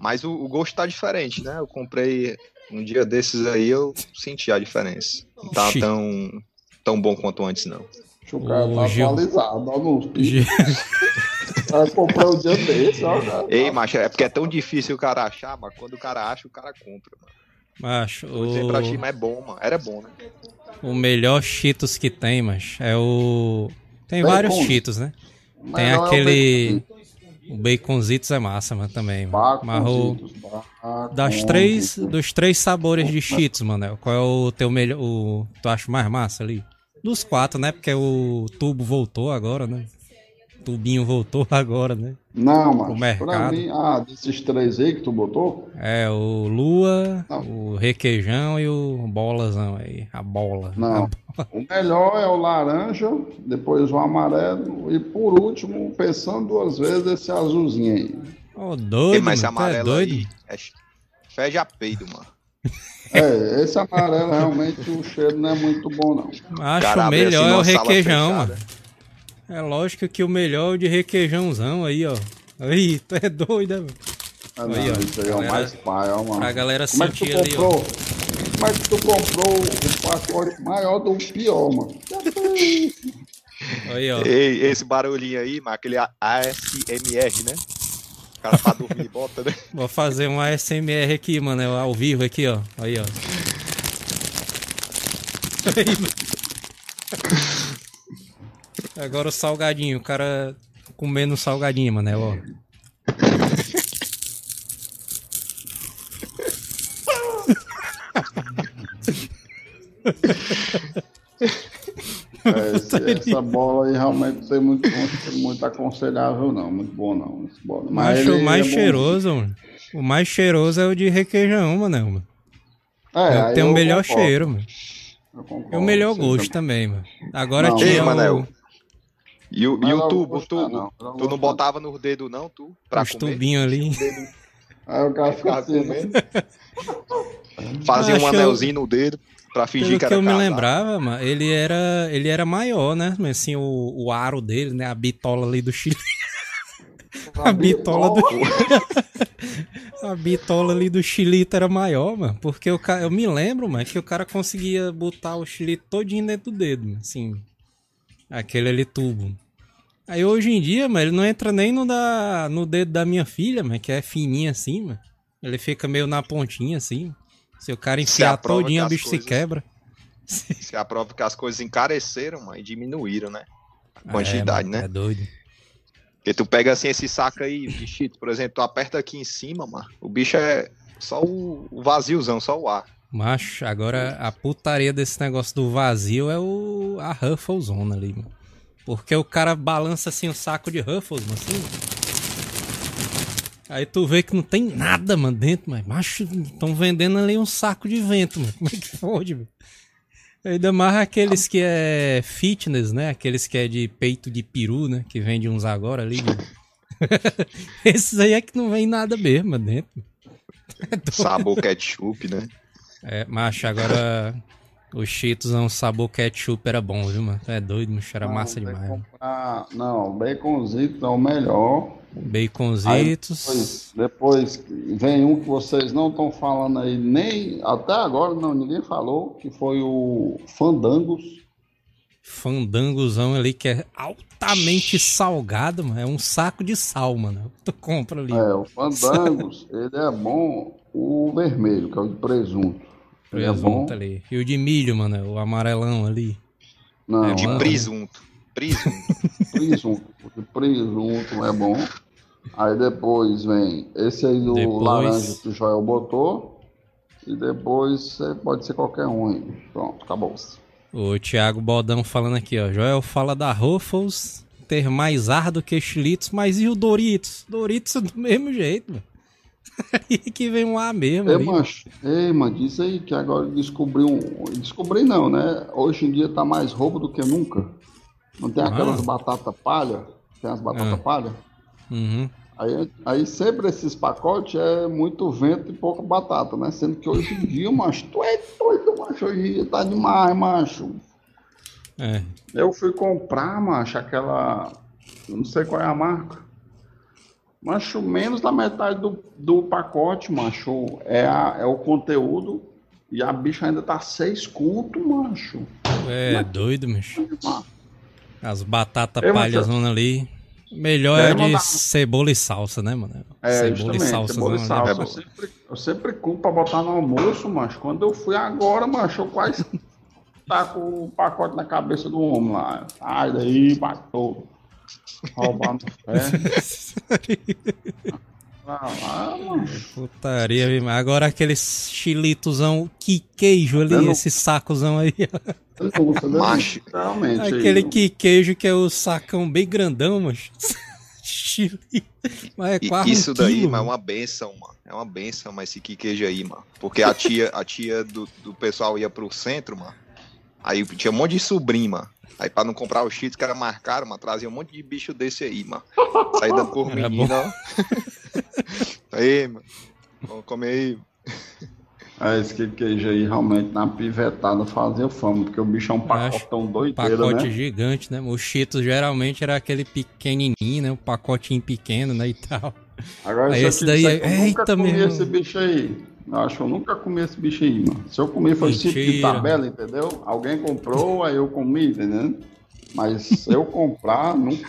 Mas o, o gosto tá diferente, né? Eu comprei um dia desses aí, eu senti a diferença. Não tá Oxi. tão, tão bom quanto antes, não. Deixa o cara tá Gil. atualizado, ó, nos Pipos. O cara comprou um dia desse, ó, cara. Ei, macho, é porque é tão difícil o cara achar, mas quando o cara acha, o cara compra. Mano. Macho, Vou dizer pra ti, o, mas é bom, mano. Era bom, né? o melhor Cheetos que tem, mas é o. Tem Bacon. vários Cheetos, né? Mas Tem não é o aquele. O Baconzitos é massa, mano, também. Mano. Mas o- Baconzitos, bacon, Das três, dos três sabores de Cheetos, mano, qual é o teu melhor, o tu acha mais massa ali? Dos quatro, né? Porque o tubo voltou agora, né? O tubinho voltou agora, né? Não, o mas pra mercado. mim, ah, desses três aí que tu botou, É o Lua, Não. o Requeijão e o Bolazão aí, a bola. Não. A o melhor é o laranja, depois o amarelo e por último, pensando duas vezes, esse azulzinho aí. Ô, doido, Ei, mas mano, é amarelo doido? aí é fede a peido, mano. É, esse amarelo realmente o cheiro não é muito bom, não. Acho Cara, o abre melhor assim é o requeijão, mano. É lógico que o melhor é o de requeijãozão aí, ó. Aí, tu é doido, né, mano? Ah, não, Aí, ó, isso aí é o galera- mais pai, ó, mano. Pra galera Como é que tu sentir ali, ó. comprou? Como é que tu comprou o pacote maior do pior, mano? Aí, ó. Ei, esse barulhinho aí, mas aquele ASMR, né? O cara pra dormir bota, né? Vou fazer um ASMR aqui, mano, ao vivo aqui, ó. Aí, ó. Aí, mano. Agora o salgadinho, o cara comendo salgadinho, mano, é, ó. É, esse- essa bola aí realmente não sei muito, muito, muito aconselhável, não. Muito bom, não. esse bola. Mas ele o mais é bom. cheiroso, mano. O mais cheiroso é o de requeijão, mano. mano. É, tem o eu melhor concordo, cheiro, mano. E o melhor gosto também, mano. Agora Não, tinha Ei, o, Manel. E o, e eu o tubo, o tubo? não, eu não Tu não botava no dedo, não, tu? Pra os comer? tubinhos ali. Aí o cara fica Ficava assim, né? comendo. Fazia um anelzinho no dedo pra fingir Pelo que que era eu me casado. lembrava, mano, ele era, ele era maior, né? Mas assim, o, o aro dele, né? A bitola ali do Chile. A bitola do. A bitola ali do chilito era maior, mano. Porque o ca... eu me lembro, mano, que o cara conseguia botar o chilito todinho dentro do dedo, mano, assim. Aquele ali tubo. Aí hoje em dia, mano, ele não entra nem no, da... no dedo da minha filha, mano, que é fininha assim, mano. Ele fica meio na pontinha assim. Se o cara é enfiar todinho, o bicho coisas- se quebra. Isso é a prova que as coisas encareceram, mano, e diminuíram, né? A É, quantidade, mano, né? É doido. Porque tu pega assim esse saco aí de cheetos, por exemplo, tu aperta aqui em cima, mano. O bicho é só o o vaziozão, só o ar. Macho, agora a putaria desse negócio do vazio é o a Ruffles Zona ali, mano. Porque o cara balança assim o saco de Ruffles, mano, assim. Aí tu vê que não tem nada, mano, dentro, mas macho, estão vendendo ali um saco de vento, mano. Como é que pode, mano? Ainda mais aqueles que é fitness, né? Aqueles que é de peito de peru, né? Que vende uns agora ali. mano. Esses aí é que não vem nada mesmo dentro. É. Sabor ketchup, né? É, macho, agora o Cheetos é um sabor ketchup era bom, viu, mano? É doido, macho, era Não, massa demais. mano. comprar- Não, baconzito é o melhor. Aí Baconzitos. depois, depois vem um que vocês não estão falando aí, nem até agora não, ninguém falou, que foi o Fandangos. Fandangozão ali que é altamente salgado, mano. É um saco de sal, mano. Tu compra ali. É, o Fandangos, ele é bom, o vermelho, que é o de presunto. É. Presunto ali. E o de milho, mano, o amarelão ali. Não, É De bom. presunto. Presunto. presunto. O de presunto é bom. Aí depois vem esse aí do Depois- laranja que o Joel botou. E depois é, pode ser qualquer um aí. Pronto, acabou. O Thiago Bodão falando aqui, ó. Joel fala da Ruffles ter mais ar do que Chilitos, mas e o Doritos? Doritos é do mesmo jeito, mano. Aí que vem um A mesmo ali. mancho, ei, mano, diz aí que agora descobriu um. Descobri não, né? Hoje em dia tá mais roubo do que nunca. Não tem aquelas Ah. batata palha? Tem as batata Ah. palha? Uhum. Aí, aí sempre esses pacotes é muito vento e pouca batata, né? Sendo que hoje em dia, macho, tu é doido, macho. Hoje em dia tá demais, macho. É. Eu fui comprar, macho, aquela. eu Não sei qual é a marca. Macho, menos da metade do, do pacote, macho. É, a- é o conteúdo. E a bicha ainda tá seis conto, macho. É doido, macho. As batatas É, palhazona ali. Melhor É, é, de mano, cebola e salsa, né, mano? É, cebola justamente, e salsa. cebola e ali. salsa. É eu, sempre, eu sempre culpo pra botar no almoço, macho. Quando eu fui agora, macho, eu quase tá com o pacote na cabeça do homem lá. Sai daí, batou. Roubar no pé. Ah, lá, macho. Putaria, viu? agora aqueles chilitozão, que queijo ali, não- esse sacozão aí. Macho. Realmente. Aquele que queijo que é o sacão bem grandão, mano. Mas é quase isso um daí, quilo, mano, é mano. uma benção, mano. É uma benção, mas esse queijo aí, mano. Porque a tia, a tia do, do pessoal ia pro centro, mano. Aí tinha um monte de sobrinho, mano. Aí pra não comprar o cheetos que era mais caro, mano, trazia um monte de bicho desse aí, mano. Saí dando por Era menino, ó. Aí, mano. Vamos comer aí. É, esse que queijo aí realmente na pivetada fazia fama, porque o bicho é um pacotão doideiro, Pacote né? gigante, né? O Cheetos geralmente era aquele pequenininho, né? Um pacotinho pequeno, né? E tal. Agora Aí esse aqui, daí é- Eita, meu esse bicho aí. Eu acho que eu nunca comi esse bicho aí, mano. Se eu comi foi tipo de Mentira. tabela, entendeu? Alguém comprou, aí eu comi, entendeu? Mas se eu comprar, nunca.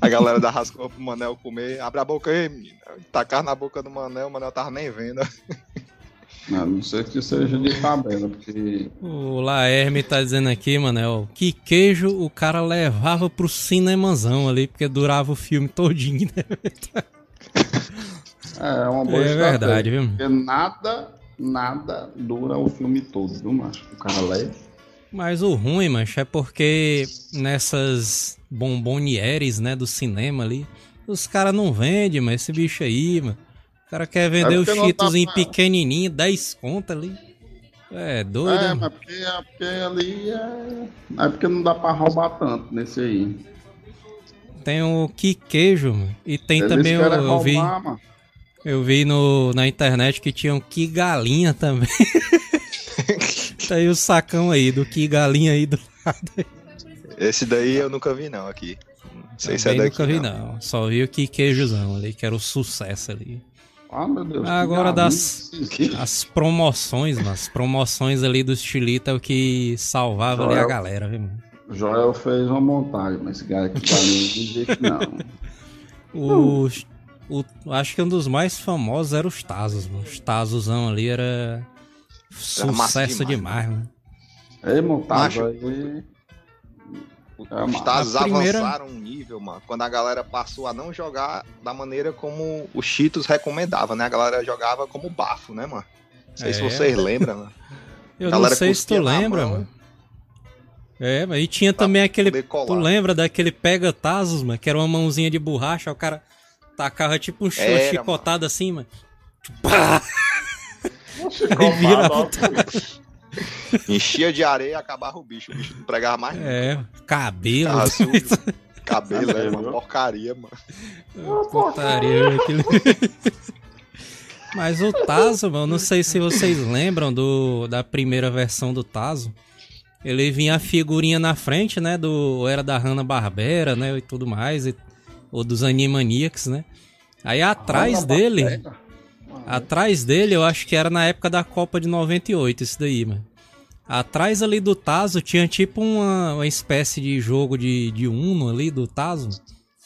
A galera da rascou pro Manel comer. Abre a boca aí, menino. Tacar na boca do Manel, o Manel tava nem vendo. Não, não sei que seja de tabela, porque O Laerme tá dizendo aqui, Manel, que queijo o cara levava pro cinemazão ali, porque durava o filme todinho, né? é uma boa É verdade, viu? Porque nada, nada dura o filme todo, viu, macho? O cara leva. Mas o ruim, mancho, é porque nessas bombonieres, né, do cinema ali, os caras não vendem, mas esse bicho aí, mano. O cara quer vender É os cheetos dá em pequenininho, 10 conto ali. É doido, É, mas porque, é porque ali é. É porque não dá pra roubar tanto nesse aí. Tem o que queijo, mano. E tem Eles também, o, eu vi, mano. Eu vi no, na internet que tinha um que galinha também. tá aí o sacão aí, do que galinha aí do lado. Esse daí eu nunca vi, não, aqui. Não sei se é Também daqui. nunca vi, não. não. Só vi o que queijozão ali, que era o sucesso ali. Ah, meu Deus. Agora das-. As promoções, mano. As promoções ali do Chilita é o que salvava ali a Joel. galera, viu, mano? O Joel fez uma montagem, mas esse cara aqui mim não existe, não. O, o- acho que um dos mais famosos era os Tazos, mano. Os Tazosão ali era sucesso demais, demais, mano. Ei, montagem Macho. aí. É, Os mano. Tazos primeira- avançaram um nível, mano, quando a galera passou a não jogar da maneira como o Cheetos recomendava, né? A galera jogava como bafo, né, mano? Não sei se É. vocês lembram, mano. Eu Galera não sei se tu lembra, mão. mano. É, mas e tinha também aquele. Tu lembra daquele pega Tazos, mano? Que era uma mãozinha de borracha, o cara tacava tipo um Era, chi- chicotado assim, mano. Ficou vira mal, Enchia de areia e acabava o bicho. O bicho não pregava mais. É, cabelo. Ficava sujo. Cabelo, é Cabelo. uma porcaria, mano. Putaria, aquele... Mas o Tazo, mano, não sei se vocês lembram do, da primeira versão do Tazo. Ele vinha a figurinha na frente, né? Do era da Hanna-Barbera, né? E tudo mais. E, ou dos Animaniacs, né? Aí atrás dele, atrás dele, eu acho que era na época da Copa de 98, isso daí, mano. Atrás ali do Tazo tinha tipo uma, uma espécie de jogo de, de Uno ali do Tazo.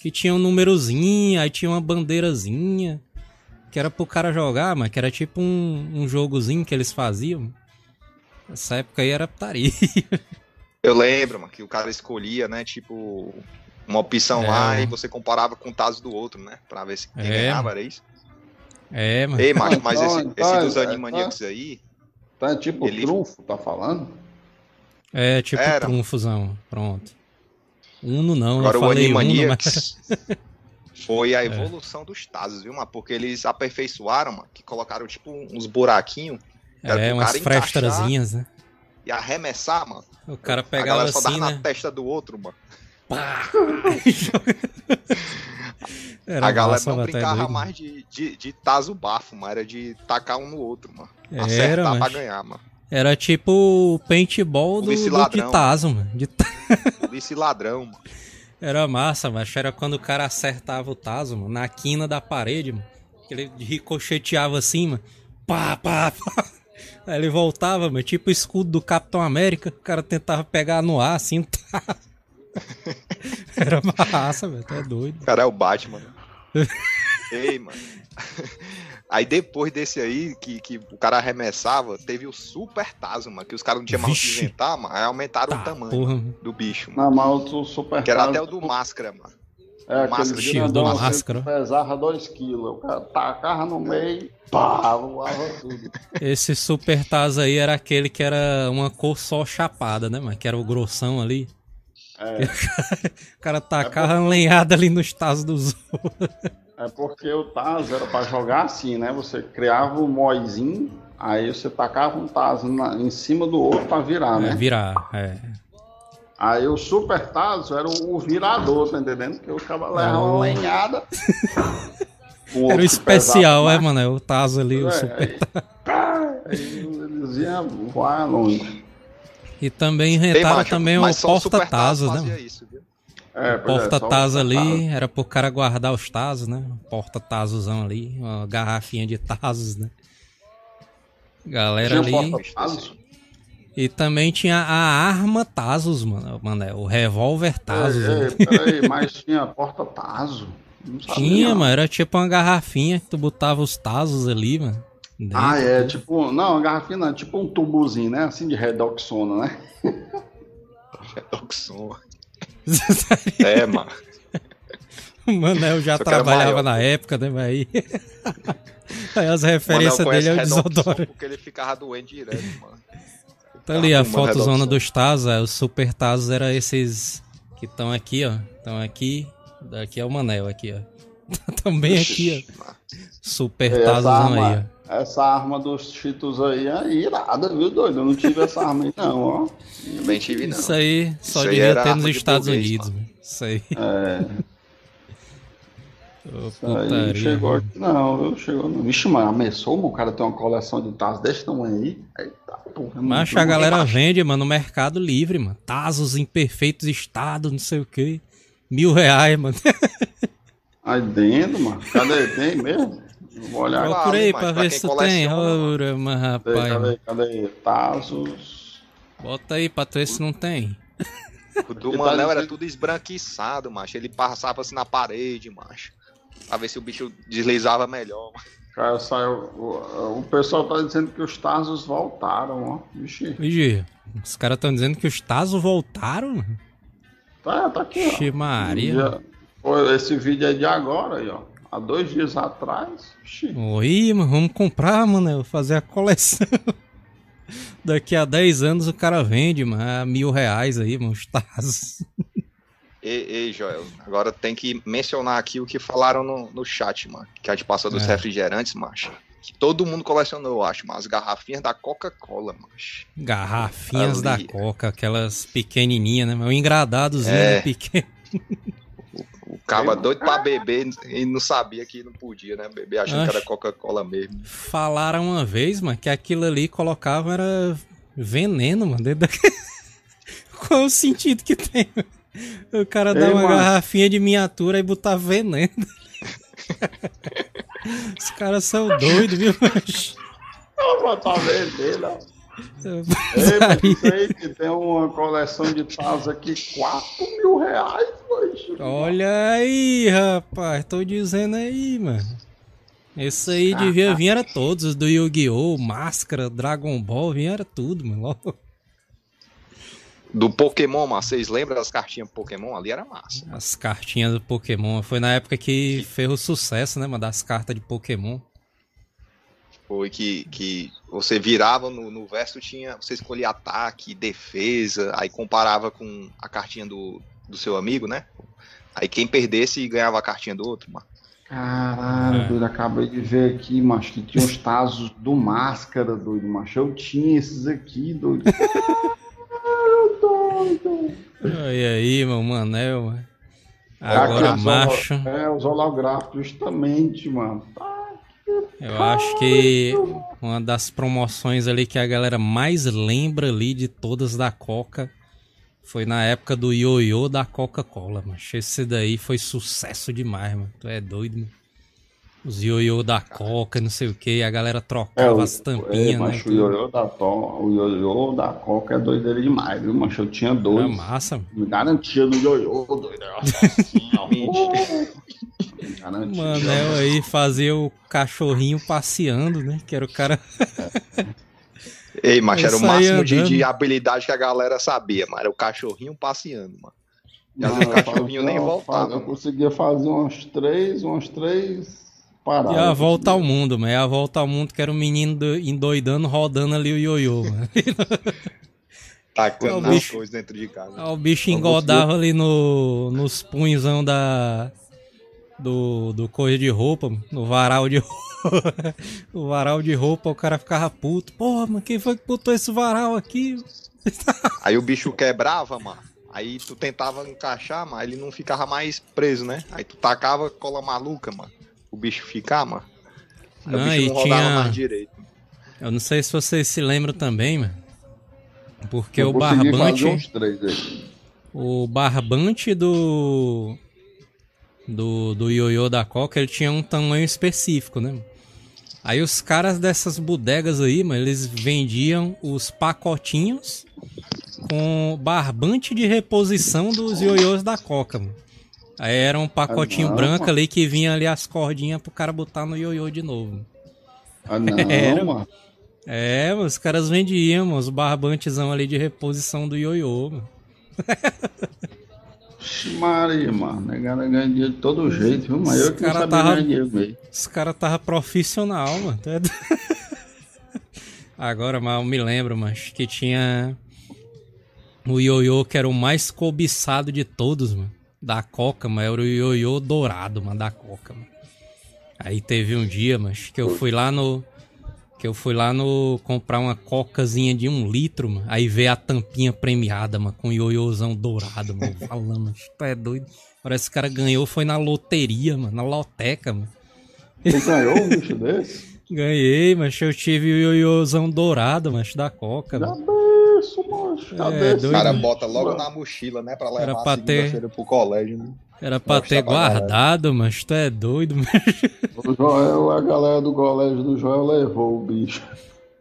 Que tinha um númerozinho, aí tinha uma bandeirazinha. Que era pro cara jogar, mas que era tipo um, um jogozinho que eles faziam. Essa época aí era putaria. Eu lembro, mano, que o cara escolhia, né, tipo, uma opção É. lá e você comparava com o Tazo do outro, né? Pra ver se quem É. ganhava, era isso? É, mano. Ei, macho, mas Então, esse, então, esse dos é, Animaniacs aí, Tá tipo Ele- trunfo, tá falando? É tipo Era. trunfozão. Pronto. Uno não, agora eu o falei Uno, mas... Animaniacs foi a evolução dos Tazos, viu, mano? Porque eles aperfeiçoaram, mano, que colocaram, tipo, uns buraquinhos era É, umas frestazinhas, né? e arremessar, mano. O cara a pegava galera só dava assim, na né? testa do outro, mano. Era a galera não tá brincava doido. mais de, de, de tazo bafo, mas era de tacar um no outro, mano. Era, Acertar pra mas ganhar, mano. era tipo o paintball do, do ladrão. de Tazo, mano. De Polícia e ladrão, mano. Era massa, mas era quando o cara acertava o Tazo, mano, na quina da parede, mano. Que ele ricocheteava assim, mano. Pá, pá, pá. Aí ele voltava, mano, tipo o escudo do Capitão América. O cara tentava pegar no ar, assim, o Tazo. Era massa, velho, tu é doido. O cara é o Batman. né? Ei, mano. Aí depois desse aí, que, que o cara arremessava, teve o Super Tazo, mano. Que os caras não tinham mais o que inventar, mano. Aí aumentaram Tá, o tamanho porra, do bicho, mano. Não, mas o super Que era até o do Máscara, mano. É, Máscara. Chico grandão do Máscara. que pesava 2kg. O cara tacava no meio, pá, voava tudo. Esse Super Tazo aí era aquele que era uma cor só chapada, né, mano? Que era o grossão ali. É, O cara tacava uma lenhada ali nos Tazos dos outros. é porque o Tazo era pra jogar assim, né? Você criava um moizinho, aí você tacava um Tazo na- em cima do outro pra virar, É, né? virar, é. Aí o Super Tazo era o, o virador, tá entendendo? Porque o cara leva Oh. uma lenhada. Um Era o especial, pesava é, mano? É o Tazo ali, o É, super. aí, pá, aí eles iam voar longe. E também macho, também o porta-tazos, Tazo né? isso? É, é, Porta-tazos o ali, era pro cara guardar os tazos, né? Porta-tazozão ali, uma garrafinha de tazos, né? Galera Tinha ali. E também tinha a arma Tazos, mano. mano é o revólver Tazos. Ei, né? ei, peraí, mas tinha porta-tazo. Não sabia, Tinha, mano. Era tipo uma garrafinha que tu botava os Tazos ali, mano. Dentro. Ah, é, tipo, não, a garrafinha não, é tipo um tubozinho, né? Assim de redoxona, né? Redoxon. É, mano. O Manel já Só trabalhava na época, né, mas aí... aí as referências dele é o Desodoro. Porque ele ficava doente direto, mano. Tá ali a fotozona dos Tazos, é, os Super Tazos era esses que estão aqui, ó. Estão aqui. Daqui é o Manel aqui, ó. Também aqui, ó. Super Essa Tazozão aí, ó. Essa arma dos Cheetos aí é irada, viu, doido? Eu não tive essa arma aí, não, ó. Também tive, não. Isso aí só Isso devia ter nos Estados burguês, Unidos, mano. Isso aí. É, isso aí não putaria, chegou aqui, não, viu? Chegou não. Vixe, mano, ameaçou, mano, o cara tem uma coleção de tazos desse tamanho aí. Eita, porra. Macho, mano, a galera vende, mano, no Mercado Livre, mano. Tazos em perfeitos estados, não sei o quê. Mil reais, mano. Aí dentro, mano. Cadê? Tem mesmo? Vou olhar aí ali, pra pra ver quem se tu tem. Ora, mas Cadê, rapaz. cadê, mano. cadê? Tazos. Bota aí pra tu ver se não tem. O do tá Manel era tudo esbranquiçado, macho. Ele passava assim na parede, macho. Pra ver se o bicho deslizava melhor. mano. Cara, saiu. O, o pessoal tá dizendo que os Tazos voltaram, ó. Vixe. Os caras estão dizendo que os Tazos voltaram. Tá, tá aqui, ó. Ixi, Maria. Esse vídeo é de agora aí, ó. Há dois dias atrás. Ixi. Oi, mano, vamos comprar, mano. eu vou Fazer a coleção. Daqui a 10 anos o cara vende, mano. a Mil reais aí, mano. Os Tazos. Ei, ei, Joel, agora tem que mencionar aqui o que falaram no, no chat, mano. Que a gente passou dos É. refrigerantes, macho. Que todo mundo colecionou, eu acho, mas as garrafinhas da Coca-Cola, macho. Garrafinhas Ali. da Coca, aquelas pequenininhas, né? mano? Um engradadozinho É. né, pequeno. O caba doido pra beber e não sabia que não podia, né? Beber achando que era Acho. Coca-Cola mesmo. Falaram uma vez, mano, que aquilo ali colocavam era veneno, mano. Dentro da... Qual o sentido que tem? mano? O cara dá Ei, uma mano. garrafinha de miniatura e botar veneno. Os caras são doidos, viu, macho? Eu vou tá vendendo, ó. Ei, aí que tem uma coleção de Tazos aqui, 4 mil reais, hoje. Olha aí, rapaz. Tô dizendo aí, mano. Esse aí devia vir era todos, os do Yu-Gi-Oh!, Máscara, Dragon Ball, vinha era tudo, mano. Logo. Do Pokémon, mas vocês lembram das cartinhas Pokémon? Ali era massa. As cartinhas do Pokémon. Foi na época que fez o sucesso, né, mano, das cartas de Pokémon. Foi que, que você virava no, no verso, tinha. Você escolhia ataque, defesa, aí comparava com a cartinha do, do seu amigo, né? Aí quem perdesse ganhava a cartinha do outro, mano. Caralho, É. doido, acabei de ver aqui, macho, que tinha os Tazos do Máscara, doido, macho. Eu tinha esses aqui, doido. Caralho, doido. Olha aí, meu Manel, mano. Aqui, Agora, os macho, É, os holográficos, justamente, mano. Tá eu acho que uma das promoções ali que a galera mais lembra ali de todas da Coca foi na época do ioiô da Coca-Cola, mano. Esse daí foi sucesso demais, mano. Tu é doido, mano. Os ioiô da Coca, não sei o que, a galera trocava as é, tampinhas, né? macho, o tudo. ioiô da, to, o ioiô da Coca é doideira demais, viu, macho? Eu tinha dois. massa, mano. Me garantia no ioiô, doido. Assim, garantia. Manel aí fazia o cachorrinho passeando, né? Que era o cara. Ei, Eu era o máximo de, de habilidade que a galera sabia, mano. Era o cachorrinho passeando, mano. E vezes o eu cachorrinho fazia- nem voltava. Eu conseguia fazer umas três, umas três E a volta ao mundo, mano. E a volta ao mundo que era o menino do- endoidando, rodando ali o ioiô, mano. Tacando as coisas dentro de casa. Aí o bicho engodava ali no, nos punhozão da. Do, do coisa de roupa, mano, no varal de roupa. o varal de roupa, o cara ficava puto. Porra, mano, quem foi que botou esse varal aqui? Aí o bicho quebrava, mano. Aí tu tentava encaixar, mas ele não ficava mais preso, né? Aí tu tacava cola maluca, mano. O bicho ficar, mano. Aí Não, o bicho e não rodava tinha- mais direito. Eu não sei se vocês se lembram também, mano. Porque Eu o barbante. fazer uns três aí. O barbante do. Do, do ioiô da Coca, ele tinha um tamanho específico, né? Aí os caras dessas bodegas aí, mano, eles vendiam os pacotinhos com barbante de reposição dos ioiôs da Coca, mano. Aí era um pacotinho Ah, não, branco mano. ali que vinha ali as cordinhas pro cara botar no ioiô de novo. Ah, não, Era. mano. É, os caras vendiam mano, os barbantezão ali de reposição do ioiô, mano. Maria, mano. Negada ganha dinheiro de todo jeito, viu? Mas eu que não cara sabia tava- ganhar dinheiro mesmo. Os caras tava profissional, mano. Do- Agora, mas eu me lembro, mas que tinha o ioiô que era o mais cobiçado de todos, mano. Da Coca, mas era o ioiô dourado, mano, da Coca, mano. Aí teve um dia, mas que eu fui lá no que eu fui lá no comprar uma cocazinha de um litro, mano. Aí veio a tampinha premiada, mano, com o ioiôzão dourado, mano. Falando, mas tu é doido. Parece que o cara ganhou, foi na loteria, mano, na loteca, mano. Você ganhou um bicho desse? Ganhei, mas eu tive o ioiôzão dourado, mas da Coca, Já mano. Isso, mancho. Já É. O cara bota logo na mochila, né? Pra Era levar pra a ter- pro colégio, né? Era pra Mostra ter pra galera. guardado, mas tu é doido, mano. O Joel, a galera do colégio do Joel levou o bicho.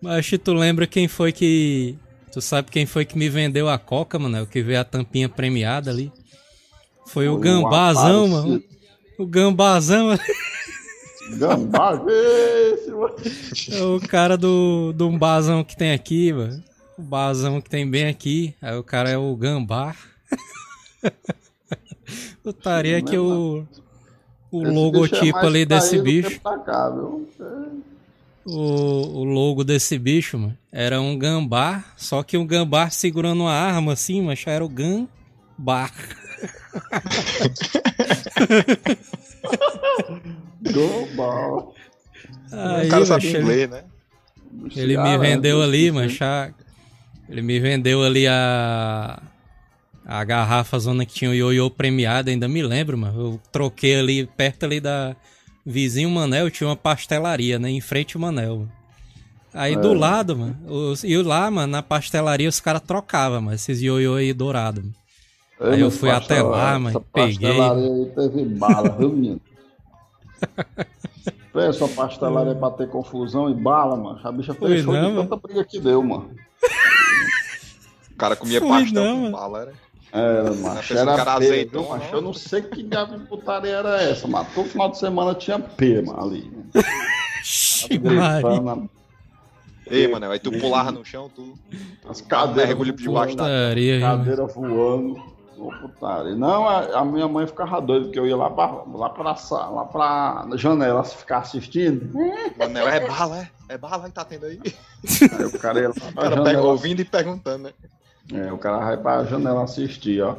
Mas tu lembra quem foi que. Tu sabe quem foi que me vendeu a Coca, mano? É O que veio a tampinha premiada ali. Foi o Foi um gambazão, aparecido. mano. O gambazão, Gambá, esse, mano. é o cara do, do bazão que tem aqui, mano. O bazão que tem bem aqui. Aí o cara é o gambá. Putaria que o. O Esse é logotipo ali desse bicho. cá? O, o logo desse bicho, mano, era um gambá, só que um gambá segurando uma arma assim, mas era o gambá. Gambá. Aí, o cara sabe ele, inglês, né? ele me vendeu ali, mas já, ele me vendeu ali a a garrafa zona que tinha o ioiô premiado, ainda me lembro, mano. Eu troquei ali perto ali da vizinho Manel, tinha uma pastelaria, né, em frente ao Manel. Aí do lado, mano, os, e lá, mano, na pastelaria os caras trocavam, mano, esses ioiô aí dourado. mano. Ei, Aí eu fui até lá, mas peguei. pastelaria aí teve bala, viu, menino? Pensa, pastelaria pra ter confusão e bala, mano. A bicha fechou não, de mano. tanta briga que deu, mano. O cara comia Fui pastel não, com mano. bala, era. Era, Essa macho. Era cara feira, azeitão, viu, macho? não. Eu não sei que diabo de putaria era essa, mas todo final de semana tinha P, mano, ali. Gritando, Ei, mano, aí tu pulava no chão, tu. As Cadeiras cadeiras mergulho por debaixo da. Putaria, mano? cadeira voando. Ô, putaria. Não, a, a minha mãe ficava doida, porque eu ia lá pra, lá pra, lá pra janela ficar assistindo. Mano, é bala, é? É bala que tá tendo aí. Aí o cara ia lá O cara pega janela. ouvindo e perguntando, né? É, o cara vai pra janela assistir, ó.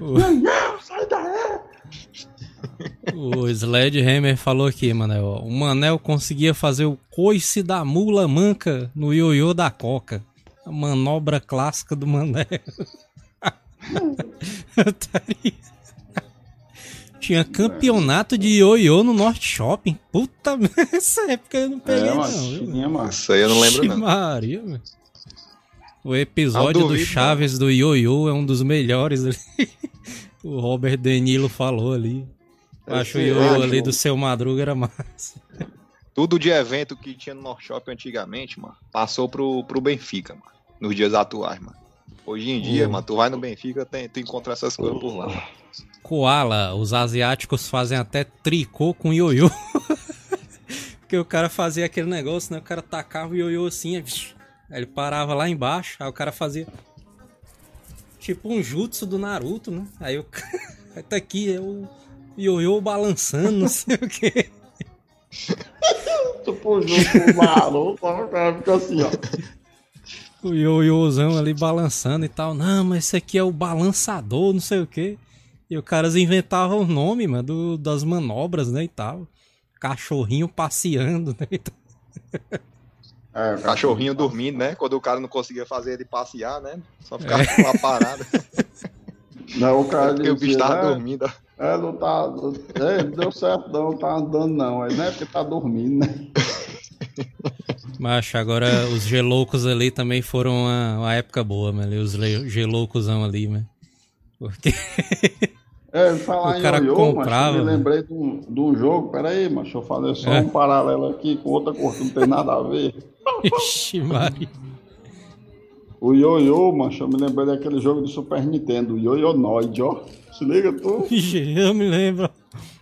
O- Não, sai daí! O Sledgehammer falou aqui, Manel. ó, O Manel conseguia fazer o coice da mula manca no ioiô da Coca. A manobra clássica do Manel. Tinha campeonato de ioiô no Norte Shopping. Puta, essa época eu não peguei, É, não. tinha, mano. Isso aí eu não lembro, Ixi, não. Maria, velho. O episódio do Chaves do Ioiô é um dos melhores ali. O Robert Denilo falou ali. Eu Acho o Ioiô ali do seu Madruga era massa. Tudo de evento que tinha no North Shopping antigamente, mano, passou pro, pro Benfica, mano. Nos dias atuais, mano. Hoje em dia, Uhum. mano, tu vai no Benfica, tem, tu encontra essas coisas por lá. Koala, os asiáticos fazem até tricô com ioiô. Porque o cara fazia aquele negócio, né? O cara tacava o ioiô assim, aí aí ele parava lá embaixo, aí o cara fazia tipo um jutsu do Naruto, né? Aí o cara tá aqui, é o ioiô balançando, não sei o quê. Tu puxou pro maluco, o cara fica assim, ó. O ioiôzão ali balançando e tal. Não, mas esse aqui é o balançador, não sei o quê. E os caras inventavam o nome, mano, do- das manobras, né, e tal. Cachorrinho passeando, né, e tal. É, o Cachorrinho dormindo, né? Quando o cara não conseguia fazer ele passear, né? Só É. ficava lá parado. Não, o cara Porque o bicho tava né? dormindo. É, não tá. É, não deu certo, não, tá andando, não. É, não é porque tá dormindo, né? Macho, agora os geloucos ali também foram uma, uma época boa, mano. Os geloucosão ali, mano. Porque. É, falar O cara em ioiô, comprava, macho, eu me lembrei de um, de um jogo. Pera aí, mas deixa eu fazer só É. um paralelo aqui com outra coisa que não tem nada a ver. Ixi, Maria. O ioiô, macho, eu me lembrei daquele jogo do Super Nintendo, o Ioionoid, ó. Se liga tu. Eu me lembro.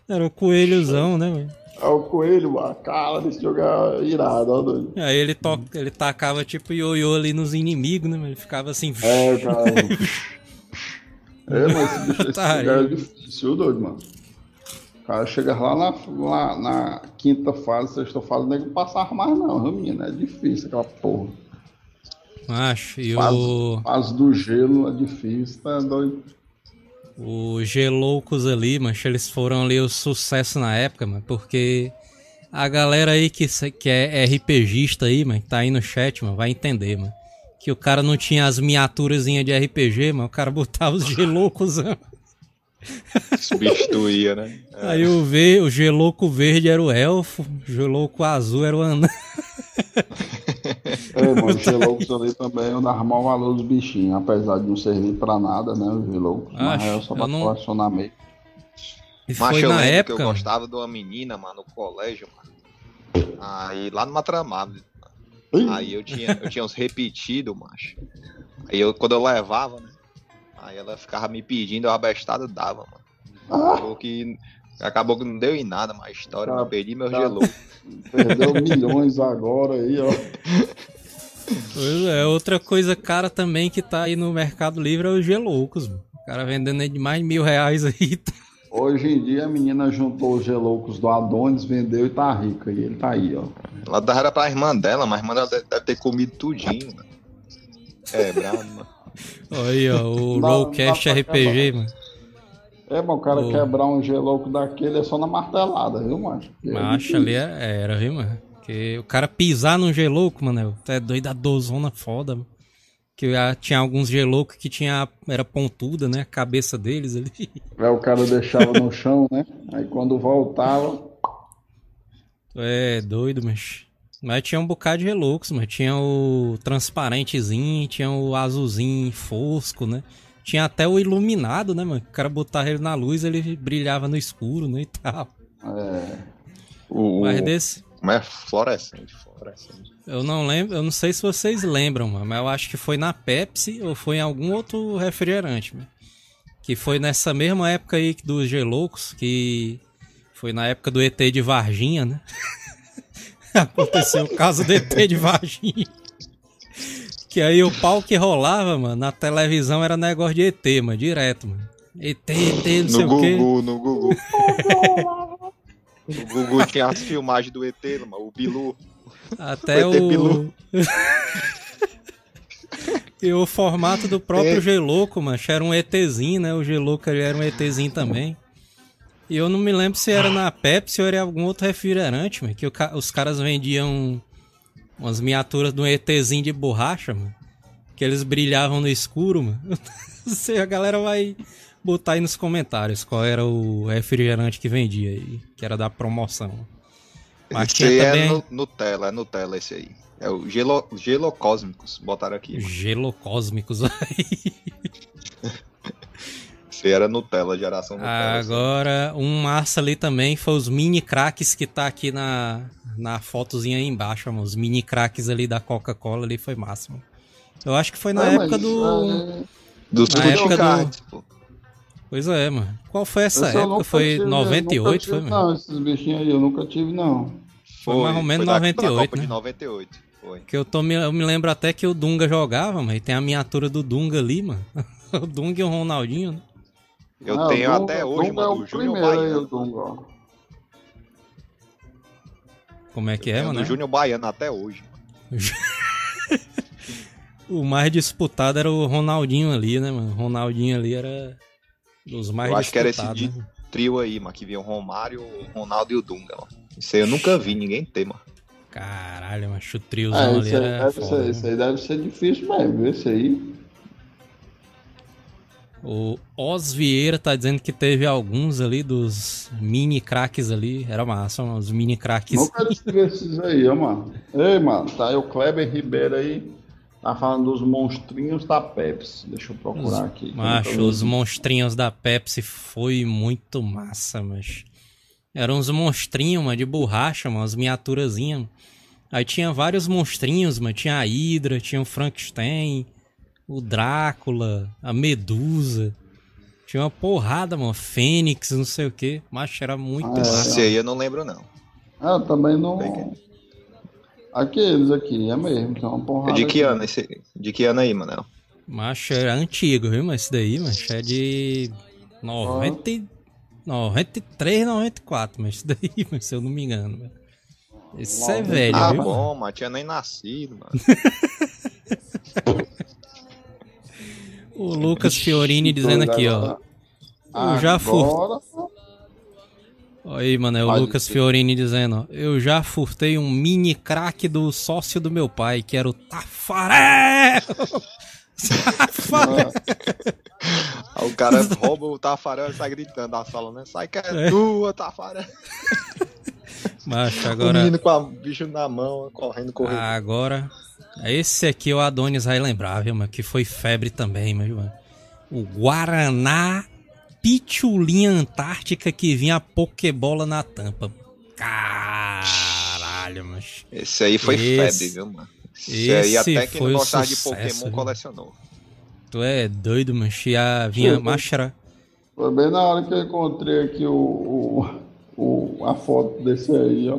Era o coelhozão, né, mano? É o coelho, mano. Cara, desse jogo é irado, ó, doido. Aí ele, to... ele tacava tipo ioiô ali nos inimigos, né? mano? Ele ficava assim. É, cara. é, mas esse bicho esse Tá é difícil, doido, mano. O cara chega lá na, lá na quinta fase, sexta fase, o nego passar mais não, menino? É difícil aquela porra. Macho, e Fase, o. fase do gelo é difícil, tá doido? Os geloucos ali, mancha, eles foram ali o sucesso na época, mano, porque a galera aí que, que é RPGista aí, mano, que tá aí no chat, mano, vai entender, mano. Que o cara não tinha as miniaturazinhas de RPG, mano, o cara botava os geloucos. Substituía, né? Aí o, ver, o gelouco verde era o elfo, o gelouco azul era o anão. É, mano, os geloucos ali também eu dava mal valor dos bichinhos, apesar de não servir pra nada, né, os geloucos. Mas é só eu pra não- colecionar meio. E Mas foi eu na época. que eu gostava de uma menina, mano, no colégio, mano. Aí lá no Matramado. Ih, Aí eu tinha, eu tinha uns repetidos, macho. Aí eu, quando eu levava, né? Aí ela ficava me pedindo, eu abestado dava, mano. Ah, Acabou que, acabou que não deu em nada uma história, Cara, eu perdi meu cara. gelou. perdeu milhões agora aí, ó. Pois é, outra coisa cara também que tá aí no Mercado Livre é os geloucos, mano. O cara vendendo aí de mais de mil reais aí. Hoje em dia a menina juntou os geloucos do Adonis, vendeu e tá rica. E ele tá aí, ó. Ela dava era pra irmã dela, mas a irmã dela deve, ter comido tudinho, mano. É, bravo, mano. Aí, ó, o Dá- Rollcast dá RPG, mano. É, mas o cara quebrar um gelouco daquele é só na martelada, viu, macho? É Macho ali é- era, viu, mano? Porque o cara pisar num gelouco, mano, é doido a dozona foda, mano. Que tinha alguns geloucos que tinha, era pontuda, né? A cabeça deles ali. Aí o cara deixava no chão, né? Aí quando voltava, É, doido, mas. Mas tinha um bocado de geloucos, mas tinha o transparentezinho, tinha o azulzinho fosco, né? Tinha até o iluminado, né, mano? O cara botava ele na luz, ele brilhava no escuro, né, e tal. é, O, Mas desse, como é fluorescente, fluorescente. eu não lembro, eu não sei se vocês lembram, mano, mas eu acho que foi na Pepsi ou foi em algum outro refrigerante, mano. Que foi nessa mesma época aí dos geloucos, que foi na época do ET de Varginha, né? Aconteceu o caso do ET de Varginha. Que aí o pau que rolava, mano, na televisão era negócio de ET, mano, direto, mano. ET, ET, não sei No o quê. Gugu, no Gugu. o Gugu tinha as filmagens do ET, mano, o Bilu. Até O. Bilu. e o formato do próprio É. Geloco, mano, era um ETzinho, né? O ele era um ETzinho também. E eu não me lembro se era na Pepsi ou era em algum outro refrigerante, mano, que o os caras vendiam umas miniaturas de um ETzinho de borracha, mano. Que eles brilhavam no escuro, mano. Não sei, a galera vai botar aí nos comentários qual era o refrigerante que vendia aí, que era da promoção. Mas Esse aí também é nu- Nutella, é Nutella esse aí. É o Gelo, Gelocósmicos, botaram aqui. mano. gelocósmicos aí. Aí era Nutella, geração Nutella. assim. Agora, um massa ali também foi os mini cracks que tá aqui na, na fotozinha aí embaixo, mano. Os mini cracks ali da Coca-Cola ali foi máximo. Eu acho que foi na É, época mas, do. é, Dos na época do- pô. Pois é, mano. Qual foi essa eu época? Foi tive, 98, nunca foi, tive, mano? Não, esses bichinhos aí eu nunca tive, não. Foi mais ou menos da- da 98, Copa né? de 98, foi. Que eu, tô, me- eu me lembro até que o Dunga jogava, mas tem a miniatura do Dunga ali, mano. o Dunga e o Ronaldinho, né? Eu Ah, tenho o Dunga- até o hoje, Dunga mano, é o o Júnior o Baiano. Dunga, ó. Como é que é, Tenho mano? do Júnior Baiano até hoje. O mais disputado era o Ronaldinho ali, né, mano? O Ronaldinho ali era dos mais Eu acho que era esse disputados. de- né? Trio aí, mano, que vinha o Romário, o Ronaldo e o Dunga, mano. Isso aí eu nunca vi ninguém ter, mano. Caralho, mas o triozão É, ali era deve foda, ser, né? esse aí deve ser difícil mesmo, esse aí. O Os Vieira tá dizendo que teve alguns ali dos mini craques ali. Era massa, os mini craques. Nunca tive esses aí, ó, mano. Ei, mano, tá aí o Kleber Ribeiro aí. Tá falando dos monstrinhos da Pepsi. Deixa eu procurar aqui. Macho, os monstrinhos da Pepsi foi muito massa, mas. Eram uns monstrinhos, mano, de borracha, mano, umas miniaturazinhas. Aí tinha vários monstrinhos, mano. Tinha a Hydra, tinha o Frankenstein, o Drácula, a Medusa. Tinha uma porrada, mano. Fênix, não sei o que. Macho, era muito Ah, massa. Esse aí eu não lembro, não. Ah, também não. Peguei. Aqueles aqui, é mesmo. Tem uma porrada. É de que aqui. ano esse? De que ano aí, Manel? Macho, era antigo, viu? Mas esse daí, macho, é de 90, e- 93, 94, mas isso daí, mas se eu não me engano. Esse é velho, Ah, viu? bom, mas tinha nem nascido, mano. O Lucas Fiorini dizendo aqui, ó. Eu já Olha aí, mano, é o Lucas ser. Fiorini dizendo, ó. Eu já furtei um mini crack do sócio do meu pai, que era o Tafarel! Tafarel! O cara rouba o Tafarel e sai gritando da sala, né? Sai que é, É. tua, Tafarel. Macho, O agora... menino com o bicho na mão, correndo, correndo. Agora, esse aqui o Adonis vai lembrar, viu, mano? Que foi febre também, mas, mano. O Guaraná Pitulinha Antártica que vinha a Pokébola na tampa. Caralho, mas. Esse aí foi Esse- febre, viu, mano? Esse, aí esse até quem foi não o gostava de Pokémon viu? colecionou. Tu é doido, mas ia, vinha Sim. máscara. foi bem na hora que eu encontrei aqui o, o, o- a foto desse aí, ó.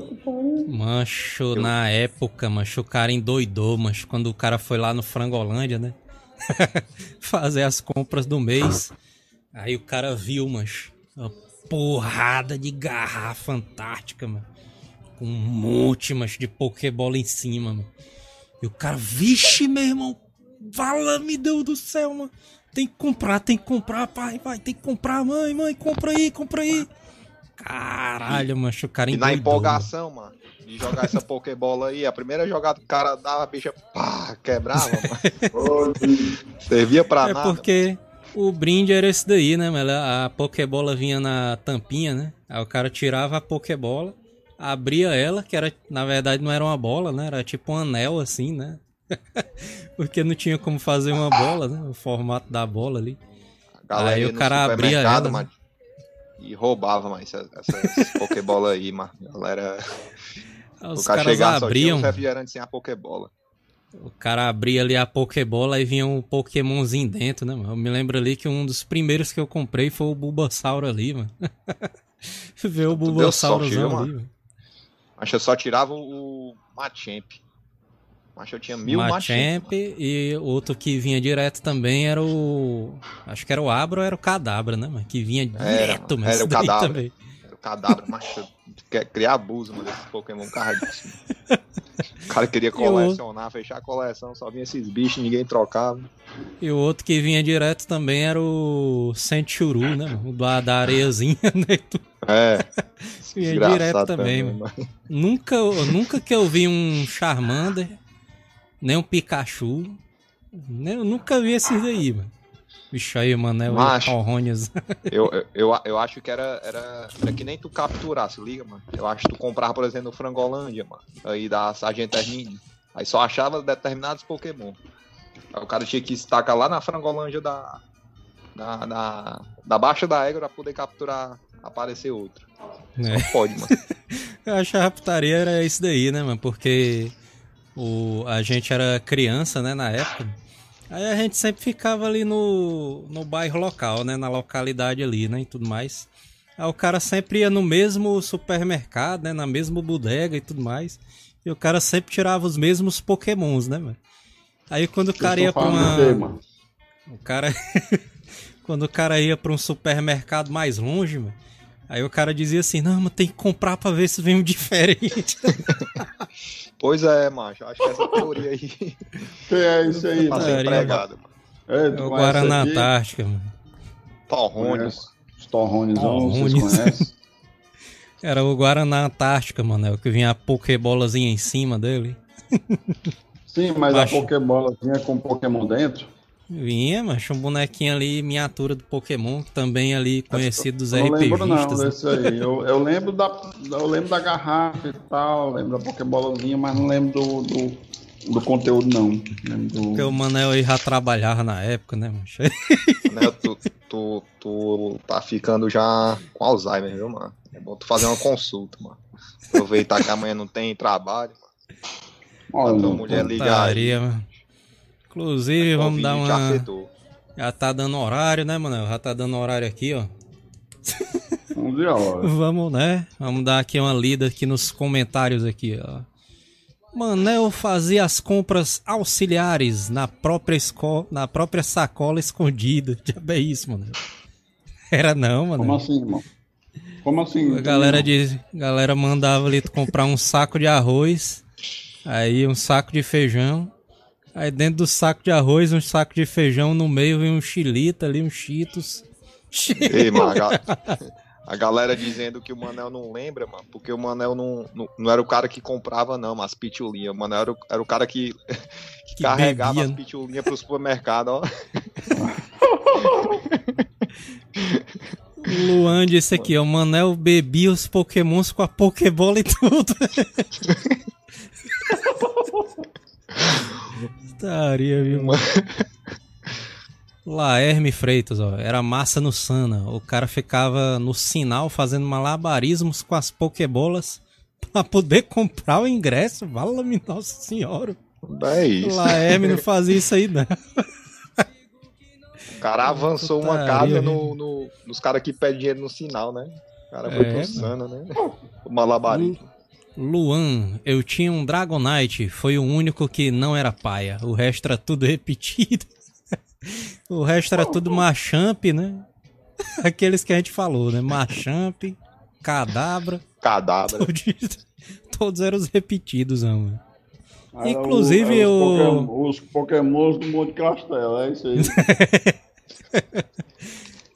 Mancho, na época, mancho, o cara endoidou, mancho, quando o cara foi lá no Frangolândia, né? Fazer as compras do mês. Aí o cara viu, mancho, uma porrada de garrafa antártica, mano. Com um monte, mancho, de Pokébola em cima, mano. E o cara, vixe, meu irmão, vala me Deus do céu, mano. Tem que comprar, tem que comprar, pai, pai, tem que comprar, mãe, mãe, compra aí, compra aí. Caralho, mancho, o cara E na mano. empolgação, mano, de jogar essa Pokébola aí, a primeira jogada o cara dava a bicha, pá, quebrava, mano. Servia pra É nada. porque o brinde era esse daí, né? Mas a Pokébola vinha na tampinha, né? Aí o cara tirava a Pokébola, abria ela, que era, na verdade, não era uma bola, né? Era tipo um anel assim, né? porque não tinha como fazer uma bola, né? O formato da bola ali. Aí o cara abria ela, mano, e roubava, mas essas, essas Pokébola aí, mano. Galera, o os cara caras chegava só tinha abriam, um refrigerante sem a Pokébola. o cara abria ali a Pokébola e vinha um Pokémonzinho dentro, né? mano? Eu me lembro ali que um dos primeiros que eu comprei foi o Bulbasauro ali, mano. Ver o Bulbasaurozão ali, mano? mano. Mas eu só tirava o Machamp. Mas eu tinha mil Machamp. Machamp e outro que vinha direto também era o. Acho que era o Abra ou era o Cadabra, né, mano? Que vinha Era, direto, mano. mas Era esse o Cadabra. também. Era o eu quer criar abuso, mano, desses Pokémon mano. O cara queria colecionar, fechar a coleção, só vinha esses bichos, ninguém trocava. E o outro que vinha direto também era o Sentchuru, né, mano? O da, da areiazinha, né? É. Vinha direto também, mano. Nunca, nunca que eu vi um Charmander, nem um Pikachu. Nem, eu nunca vi esses daí, mano. Bicho aí, mano, é o Macho. Eu, eu, eu, eu acho que era, era, era que nem tu capturasse, liga, mano. Eu acho que tu comprava, por exemplo, no Frangolândia, mano. Aí da Sargento Hermínio. Aí só achava determinados Pokémon. Aí o cara tinha que estacar lá na Frangolândia da. Da, da, da Baixa da Égua pra poder capturar, aparecer outro. né? Só pode, mano. Eu acho que a putaria era isso daí, né, mano? Porque o, a gente era criança, né, na época. Aí a gente sempre ficava ali no, no bairro local, né, na localidade ali, né, e tudo mais. Aí o cara sempre ia no mesmo supermercado, né, na mesma bodega e tudo mais. E o cara sempre tirava os mesmos pokémons, né, mano? Aí quando o cara ia pra uma... O cara. Quando o cara ia pra um supermercado mais longe, mano. Aí o cara dizia assim: Não, mas tem que comprar pra ver se vem diferente. Pois é, macho. Acho que essa teoria aí é isso aí, tá mano? Teoria, empregada, mano. É, É o Guaraná aqui? Antártica, mano. Torrônio. Conhece? Os torrones, Torrones. vocês conhecem? Era o Guaraná Antártica, mano. É o que vinha a pokebolazinha em cima dele. Sim, mas Acho. a Pokébola vinha com Pokémon dentro. Vinha, mas um bonequinho ali, miniatura do Pokémon, também ali conhecido dos Eu não lembro não né? desse aí. Eu, eu lembro da, eu lembro da garrafa e tal, lembro da Pokébolazinha, mas não lembro do, do, do conteúdo não. Do... Porque o Manel aí já trabalhava na época, né, mano? né? Tu, tu, tu tá ficando já com Alzheimer, viu, mano? É bom tu fazer uma consulta, mano. Aproveitar que amanhã não tem trabalho, Olha, mano. Tua mulher ligar aí. Putaria, mano. Inclusive, vamos dar uma. afetou. Já tá dando horário, né, Manel? Já tá dando horário aqui, ó. um dia, olha. Vamos, né? Vamos dar aqui uma lida aqui nos comentários aqui, ó. Manel fazia as compras auxiliares na própria escola, na própria sacola escondida. Já é isso, mano. Era não, mano. Como assim, irmão? Como assim? A galera diz, a galera mandava ali comprar um saco de arroz, aí um saco de feijão, aí dentro do saco de arroz, um saco de feijão no meio vem um chilita ali, um cheetos. Ei, mano, a, ga- a galera dizendo que o Manel não lembra, mano, porque o Manel não, não, não era o cara que comprava, não, mas pitulinha. O Manel era o, era o cara que, que, Que carregava bebia, as né? pitulinhas pro supermercado, ó. O Luan disse aqui, ó, o Manel bebia os pokémons com a pokebola e tudo. Estaria, viu, mano? Laerme Freitas, ó, era massa no Sana. O cara ficava no sinal fazendo malabarismos com as pokebolas pra poder comprar o ingresso. Vala-me, nossa senhora. É isso. Laerme não fazia isso aí, não. O cara avançou uma Putaria, casa viu? no, no- nos caras que pedem dinheiro no sinal, né? O cara foi É, pro Sana, né? O malabarismo. Luan, eu tinha um Dragonite, foi o único que não era paia. O resto era tudo repetido. o resto era tudo Machamp, né? Aqueles que a gente falou, né? Machamp, Cadabra, Cadáver. todos, todos eram os repetidos, mano. Era Inclusive, o, o- era os, Pokémon, os Pokémons do Monte Castelo, é isso aí.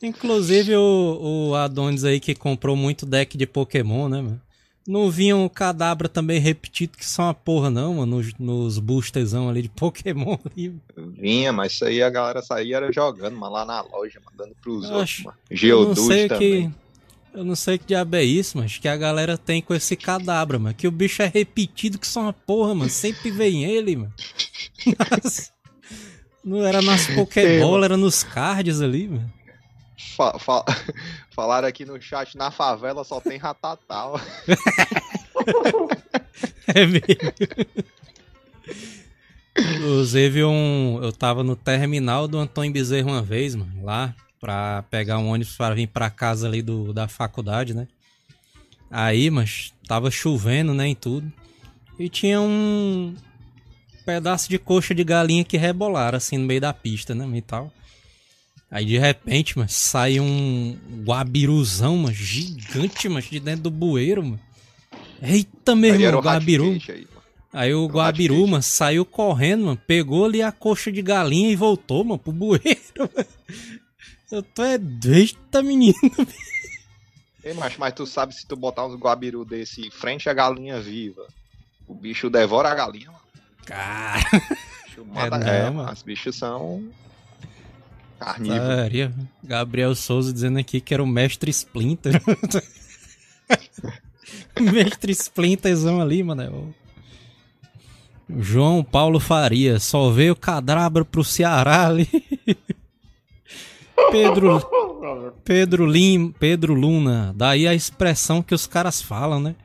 Inclusive o, o Adonis aí que comprou muito deck de Pokémon, né, mano? Não vinha um Cadabra também repetido que só uma porra, não, mano, nos, nos boosterzão ali de Pokémon ali. Vinha, mas isso aí a galera saía era jogando, mano, lá na loja, mandando pros Eu outros, mano. Eu não Geodude sei também. que. Eu não sei que diabo é isso, mas que a galera tem com esse cadabra, mano. Que o bicho é repetido que só uma porra, mano. Sempre vem ele, mano. Nas- Não era nas Pokébola, era nos cards ali, mano. Fa- fa- Falaram aqui no chat, na favela só tem ratatá. ó. É mesmo. Inclusive, um, eu tava no terminal do Antônio Bezerra uma vez, mano, lá, pra pegar um ônibus para vir pra casa ali do, da faculdade, né? Aí, mas tava chovendo, né, em tudo. E tinha um pedaço de coxa de galinha que rebolaram, assim, no meio da pista, né, e tal. Aí, de repente, mas sai um guabiruzão, mano, gigante, mas de dentro do bueiro, mano. Eita, meu irmão, o guabiru. Aí. Aí o Era Guabiru, mano, saiu correndo, mano, pegou ali a coxa de galinha e voltou, mano, pro bueiro. mano. Eu tô é eita menino. Ei, macho, mas tu sabe se tu botar uns guabiru desse frente à galinha viva, o bicho devora a galinha, mano. Cara, bicho mata- não, é, mano. os bichos são carnívoros. Sério. Gabriel Souza dizendo aqui que era o mestre Splinter. mestre Splinterzão ali, mano. João Paulo Faria, só veio cadabra pro Ceará ali. Pedro, Pedro Lim, Pedro Luna, daí a expressão que os caras falam, né?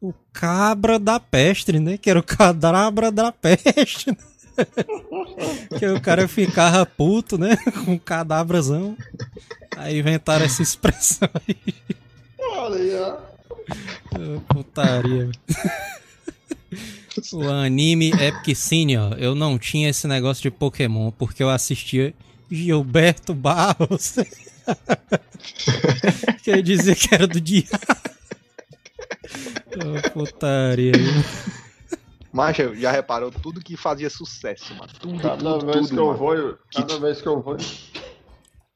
O cabra da peste, né? Que era o cadabra da peste. né? que o cara ficava puto, né? Com o cadabrazão. Aí inventaram essa expressão aí. Olha aí, ó. Putaria. o anime Epic Senior, eu não tinha esse negócio de Pokémon, porque eu assistia Gilberto Barros. que ele dizia que era do diabo. Ô, putaria. Mas já reparou tudo que fazia sucesso, mano. Tudo, Cada tudo, vez tudo, que eu mano. vou, eu- cada vez que eu vou.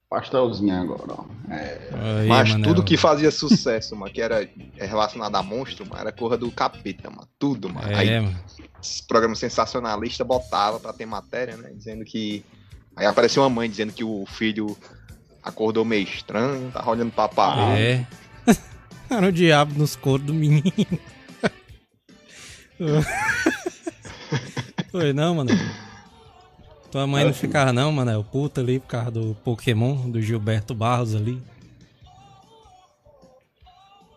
Pastelzinho agora, ó. É. Aí, Mas Manel. tudo que fazia sucesso, mano, que era relacionado a monstro, mano, era corra do capeta, mano. Tudo, mano. É, Aí mano. esse programa sensacionalista botava pra ter matéria, né? Dizendo que Aí apareceu uma mãe dizendo que o filho acordou meio estranho, tava olhando pra parede. É. Era o diabo nos coros do menino. Foi não, mano. Tua mãe não ficava não, mano. O puta ali por causa do Pokémon, do Gilberto Barros ali.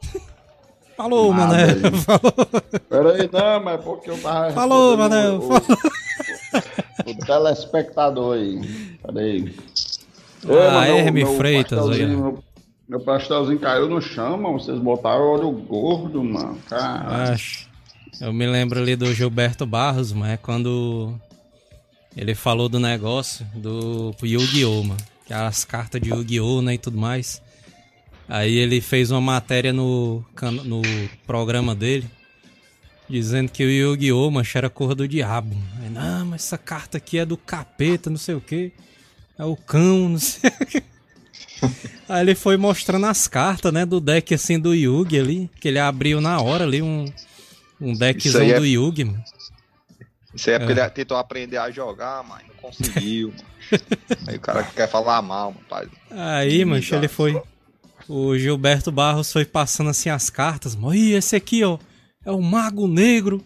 Falou, Nada mané. aí. Falou, Peraí, não, mas porque eu tava. falou respondendo mané. o- Falou. O, o telespectador aí. Peraí. Ah, Herme Freitas, aí. Meu, meu pastelzinho caiu no chão, mano. Vocês botaram óleo gordo, mano. Cara. Acho. Eu me lembro ali do Gilberto Barros, mas é quando ele falou do negócio do Yu-Gi-Oh, mano. Que as cartas de Yu-Gi-Oh, né, e tudo mais. Aí ele fez uma matéria no, no programa dele, dizendo que o Yu-Gi-Oh, era cor do diabo. Aí, não, mas essa carta aqui é do capeta, não sei o que. É o cão, não sei o que. Aí ele foi mostrando as cartas, né, do deck assim do Yugi ali, que ele abriu na hora ali um, um deckzão é- do Yugi, mano. Isso aí é porque É. ele tentou aprender a jogar, mas não conseguiu. mano. aí o cara quer falar mal, mano, pai. Aí, mancho, ele foi. O Gilberto Barros foi passando assim as cartas. mano. Ih, esse aqui, ó. É o Mago Negro.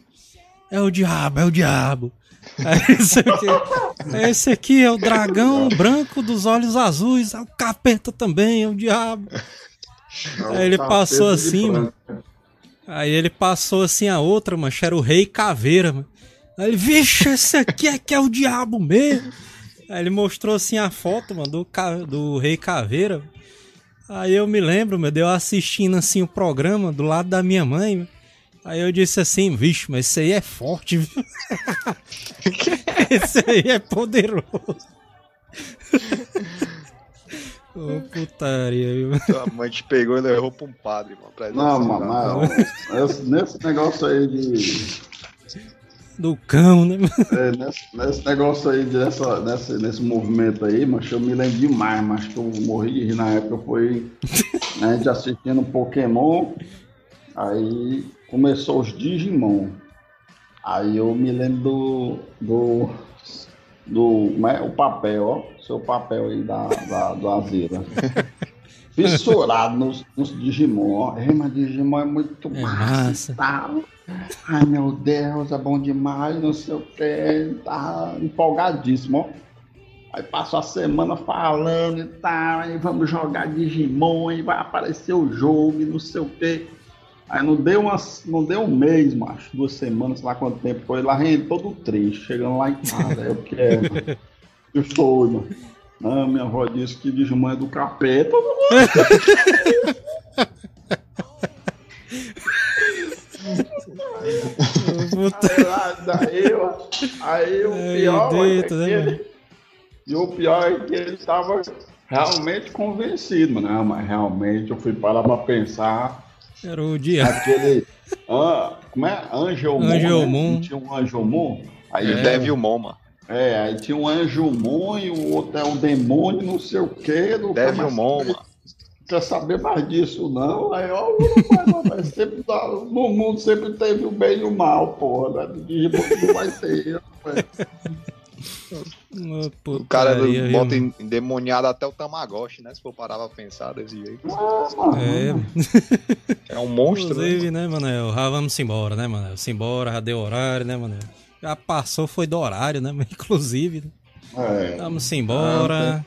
É o diabo, é o diabo. Aí, esse, aqui, esse aqui é o dragão branco dos olhos azuis. É o capeta também, é o diabo. Aí ele passou assim, mano. Franca. Aí ele passou assim a outra, mancho, era o Rei Caveira, mano. Aí ele, vixe, esse aqui é que é o diabo mesmo. Aí ele mostrou assim a foto, mano, do, do Rei Caveira. Aí eu me lembro, meu, de eu assistindo assim o programa do lado da minha mãe. Aí eu disse assim, vixe, mas esse aí é forte, viu? esse aí é poderoso. Ô putaria, viu? Tua mãe te pegou e levou pra um padre, mano. Pra Não, mano, nesse negócio aí de. Do cão, né? é, nesse, nesse negócio aí, dessa, nesse, nesse movimento aí, mas eu me lembro demais, mas que eu morri de rir na época foi né, a gente assistindo Pokémon, aí começou os Digimon. Aí eu me lembro do. do. do como é? o papel, ó. Seu papel aí da, da, do Azira. Fissurado nos, nos Digimon. Ei, mas Digimon é muito É massa, tal. Ai meu Deus, é bom demais, não sei o que. Tá empolgadíssimo, ó. Aí passou a semana falando e tal, aí vamos jogar Digimon, aí vai aparecer o jogo e não sei o que. Aí não deu, umas, não deu um mês, macho, duas semanas, sei lá quanto tempo foi, lá rende todo triste, chegando lá em casa, eu quero. Eu sou, mano. Não, minha avó disse que Digimon é do capeta. Aí, lá, daí, aí o pior é que né, ele, e o pior é que ele estava realmente convencido, mano. Não, mas realmente eu fui parar pra pensar Era o diabo. aquele. Ah, como é? Angelmon. Angelmon. Né? Tinha um Angelmon. Aí, É. Devilmon, mano. É, aí tinha um Angelmon e o outro é um demônio, não sei o quê. Não Devilmon, saber- mano. quer saber mais disso, não. Aí, ó, mas sempre dá- no mundo sempre teve o bem e o mal, porra. Né? Digimon não vai ter. rapaz. O cara viu, bota mano? endemoniado até o Tamagotchi, né? Se for parar pra pensar desse jeito. Ah, mano. É, É um monstro, né? inclusive, né, Manel? Já vamos embora, né, Manel? Simbora, já deu horário, né, Manel? Já passou, foi do horário, né? Inclusive, né? É. Vamos embora.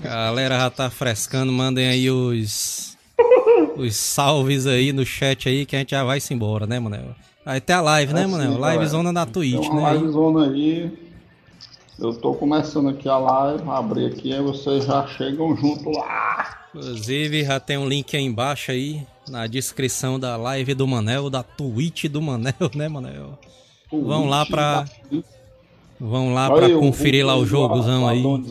Galera já tá frescando, mandem aí os os salves aí no chat aí que a gente já vai se embora, né, Manel? Aí tem a live, né, É Manel? sim, Live zona da Tem Twitch, né? aí. livezona aí. Eu tô começando aqui a live, abrir aqui, aí vocês já chegam junto lá. Inclusive, já tem um link aí embaixo aí, na descrição da live do Manel, da Twitch do Manel, né, Manel? Vão lá pra- Vão lá o conferir lá o jogozão aí. Um.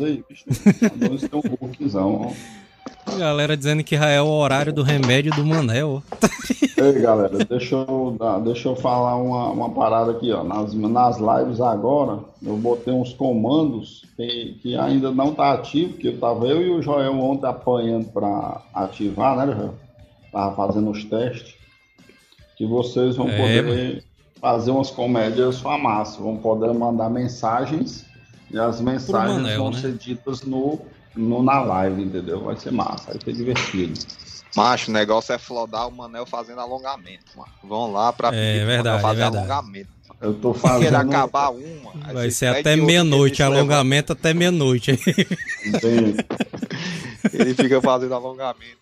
Galera dizendo que já é o horário do remédio do Manel. Ei, galera, deixa eu, deixa eu falar uma, uma parada aqui, ó. Nas, nas lives agora, eu botei uns comandos que, que ainda não tá ativo, que eu tava eu e o Joel ontem apanhando para ativar, né, Joel? Tava fazendo os testes. Que vocês vão É, poder fazer umas comédias famosas, vão poder mandar mensagens E as mensagens Manel, vão né? ser ditas no, no, na live, entendeu? Vai ser massa, vai ser divertido. Macho, o negócio é flodar o Manel fazendo alongamento, mano. Vão lá pra É verdade, fazer é verdade. alongamento. Eu tô fazendo. acabar uma, Vai ser até meia-noite, alongamento até meia-noite. Ele fica fazendo alongamento.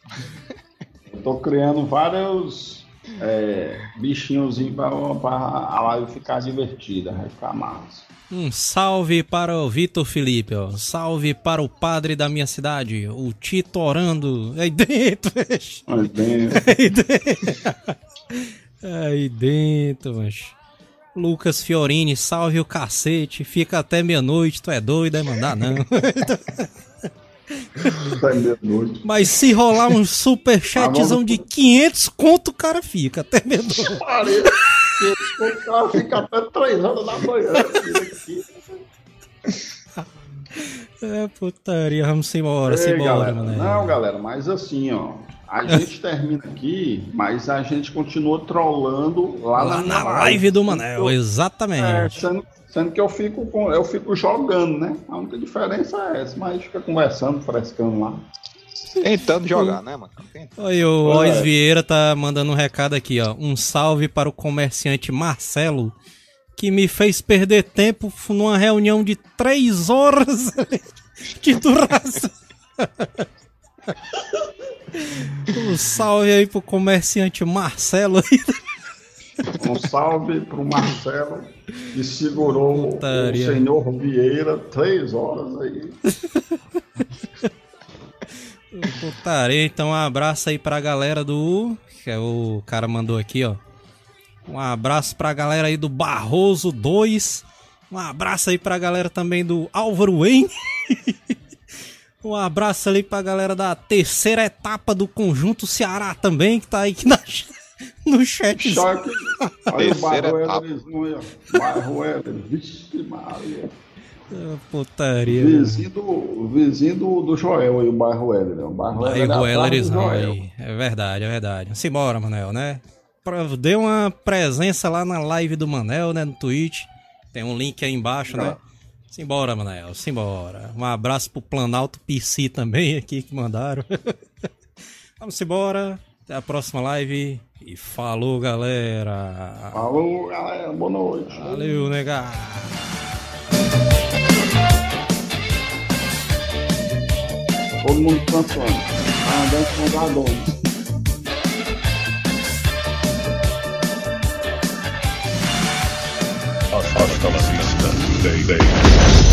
Eu tô criando vários é, bichinhos para a live ficar divertida, vai ficar massa. Um salve para o Vitor Felipe, ó. Salve para o padre da minha cidade, o Tito orando. Aí dentro. Mas bem, Aí dentro. Aí dentro. Lucas Fiorini, salve o cacete. Fica até meia-noite, tu é doido, é mandar não. tá. Mas se rolar um superchatzão de 500 conto, o cara fica até meia-noite. O cara fica até 3 horas da manhã. É putaria, vamos embora, Ei, simbora, galera. mano. Não, galera, mas assim, ó. A gente termina aqui, mas a gente continua trollando lá, Lá na, na live do Manel, É, exatamente. sendo, sendo que eu fico, com, eu fico jogando, né? A única diferença é essa, mas a gente fica conversando, frescando lá. Tentando jogar, né, mano? Tentando. Oi, o Pois Ois é. Vieira tá mandando um recado aqui, ó. Um salve para o comerciante Marcelo, que me fez perder tempo numa reunião de três horas de duração. Um salve aí pro comerciante Marcelo aí. Um salve pro Marcelo, que segurou Putaria. o senhor Vieira três horas aí. Putaria, então um abraço aí pra galera do. Que é o cara mandou aqui, ó. Um abraço pra galera aí do Barroso 2. Um abraço aí pra galera também do Álvaro Wayne. um abraço ali pra galera da terceira etapa do Conjunto Ceará também, que tá aí na, no chat. Choque. Olha o ó. Bairro Heller, vixe Maria. Putaria. mano. Vizinho do, vizinho do, do Joel aí, o bairro Heller. né? O bairro Aí Heller é. É verdade, é verdade. Simbora, Manel, né? Dê uma presença lá na live do Manel, né? No Twitch. Tem um link aí embaixo, né? Simbora, Manel, simbora. Um abraço pro Planalto PC também aqui que mandaram. Vamos embora. Até a próxima live. E falou, galera. Falou, galera. Boa noite. Valeu, nega. Todo mundo dançando. Ah, dança com os Adonis. Hasta la vista, baby.